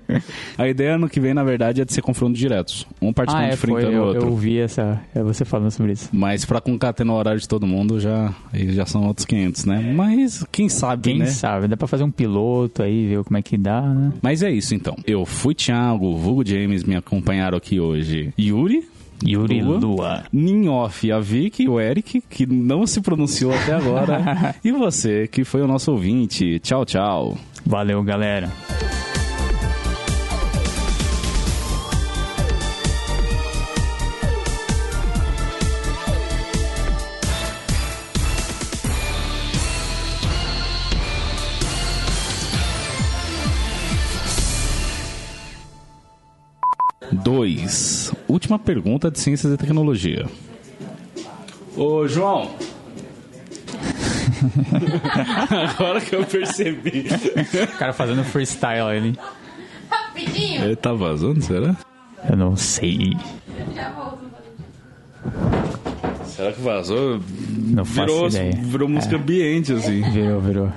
S1: A ideia ano que vem, na verdade, é de ser confronto diretos. Um
S2: Ah,
S1: participante
S2: é, foi.
S1: enfrentando o outro.
S2: eu vi essa, é, você falando sobre isso.
S1: Mas pra concatenar o horário de todo mundo já, já são outros 500, né? Mas quem sabe,
S2: Quem
S1: né?
S2: sabe? Dá pra fazer um piloto aí, ver como é que dá, né?
S1: Mas é isso então. Eu fui Thiago, o Vulgo James me acompanharam aqui hoje. Yuri,
S2: Yuri
S1: Lua.
S2: Lua.
S1: Ninhoff, a Vicky, o Eric, que não se pronunciou até agora. e você, que foi o nosso ouvinte. Tchau, tchau.
S2: Valeu, galera.
S1: Dois. Última pergunta de Ciências e Tecnologia. Ô, João. Agora que eu percebi.
S2: O cara fazendo freestyle ali.
S4: Rapidinho!
S1: Ele tá vazando, será?
S2: Eu não sei.
S1: Será que vazou?
S2: Não faço
S1: Virou,
S2: ideia.
S1: virou música ambiente, assim.
S2: Virou, virou.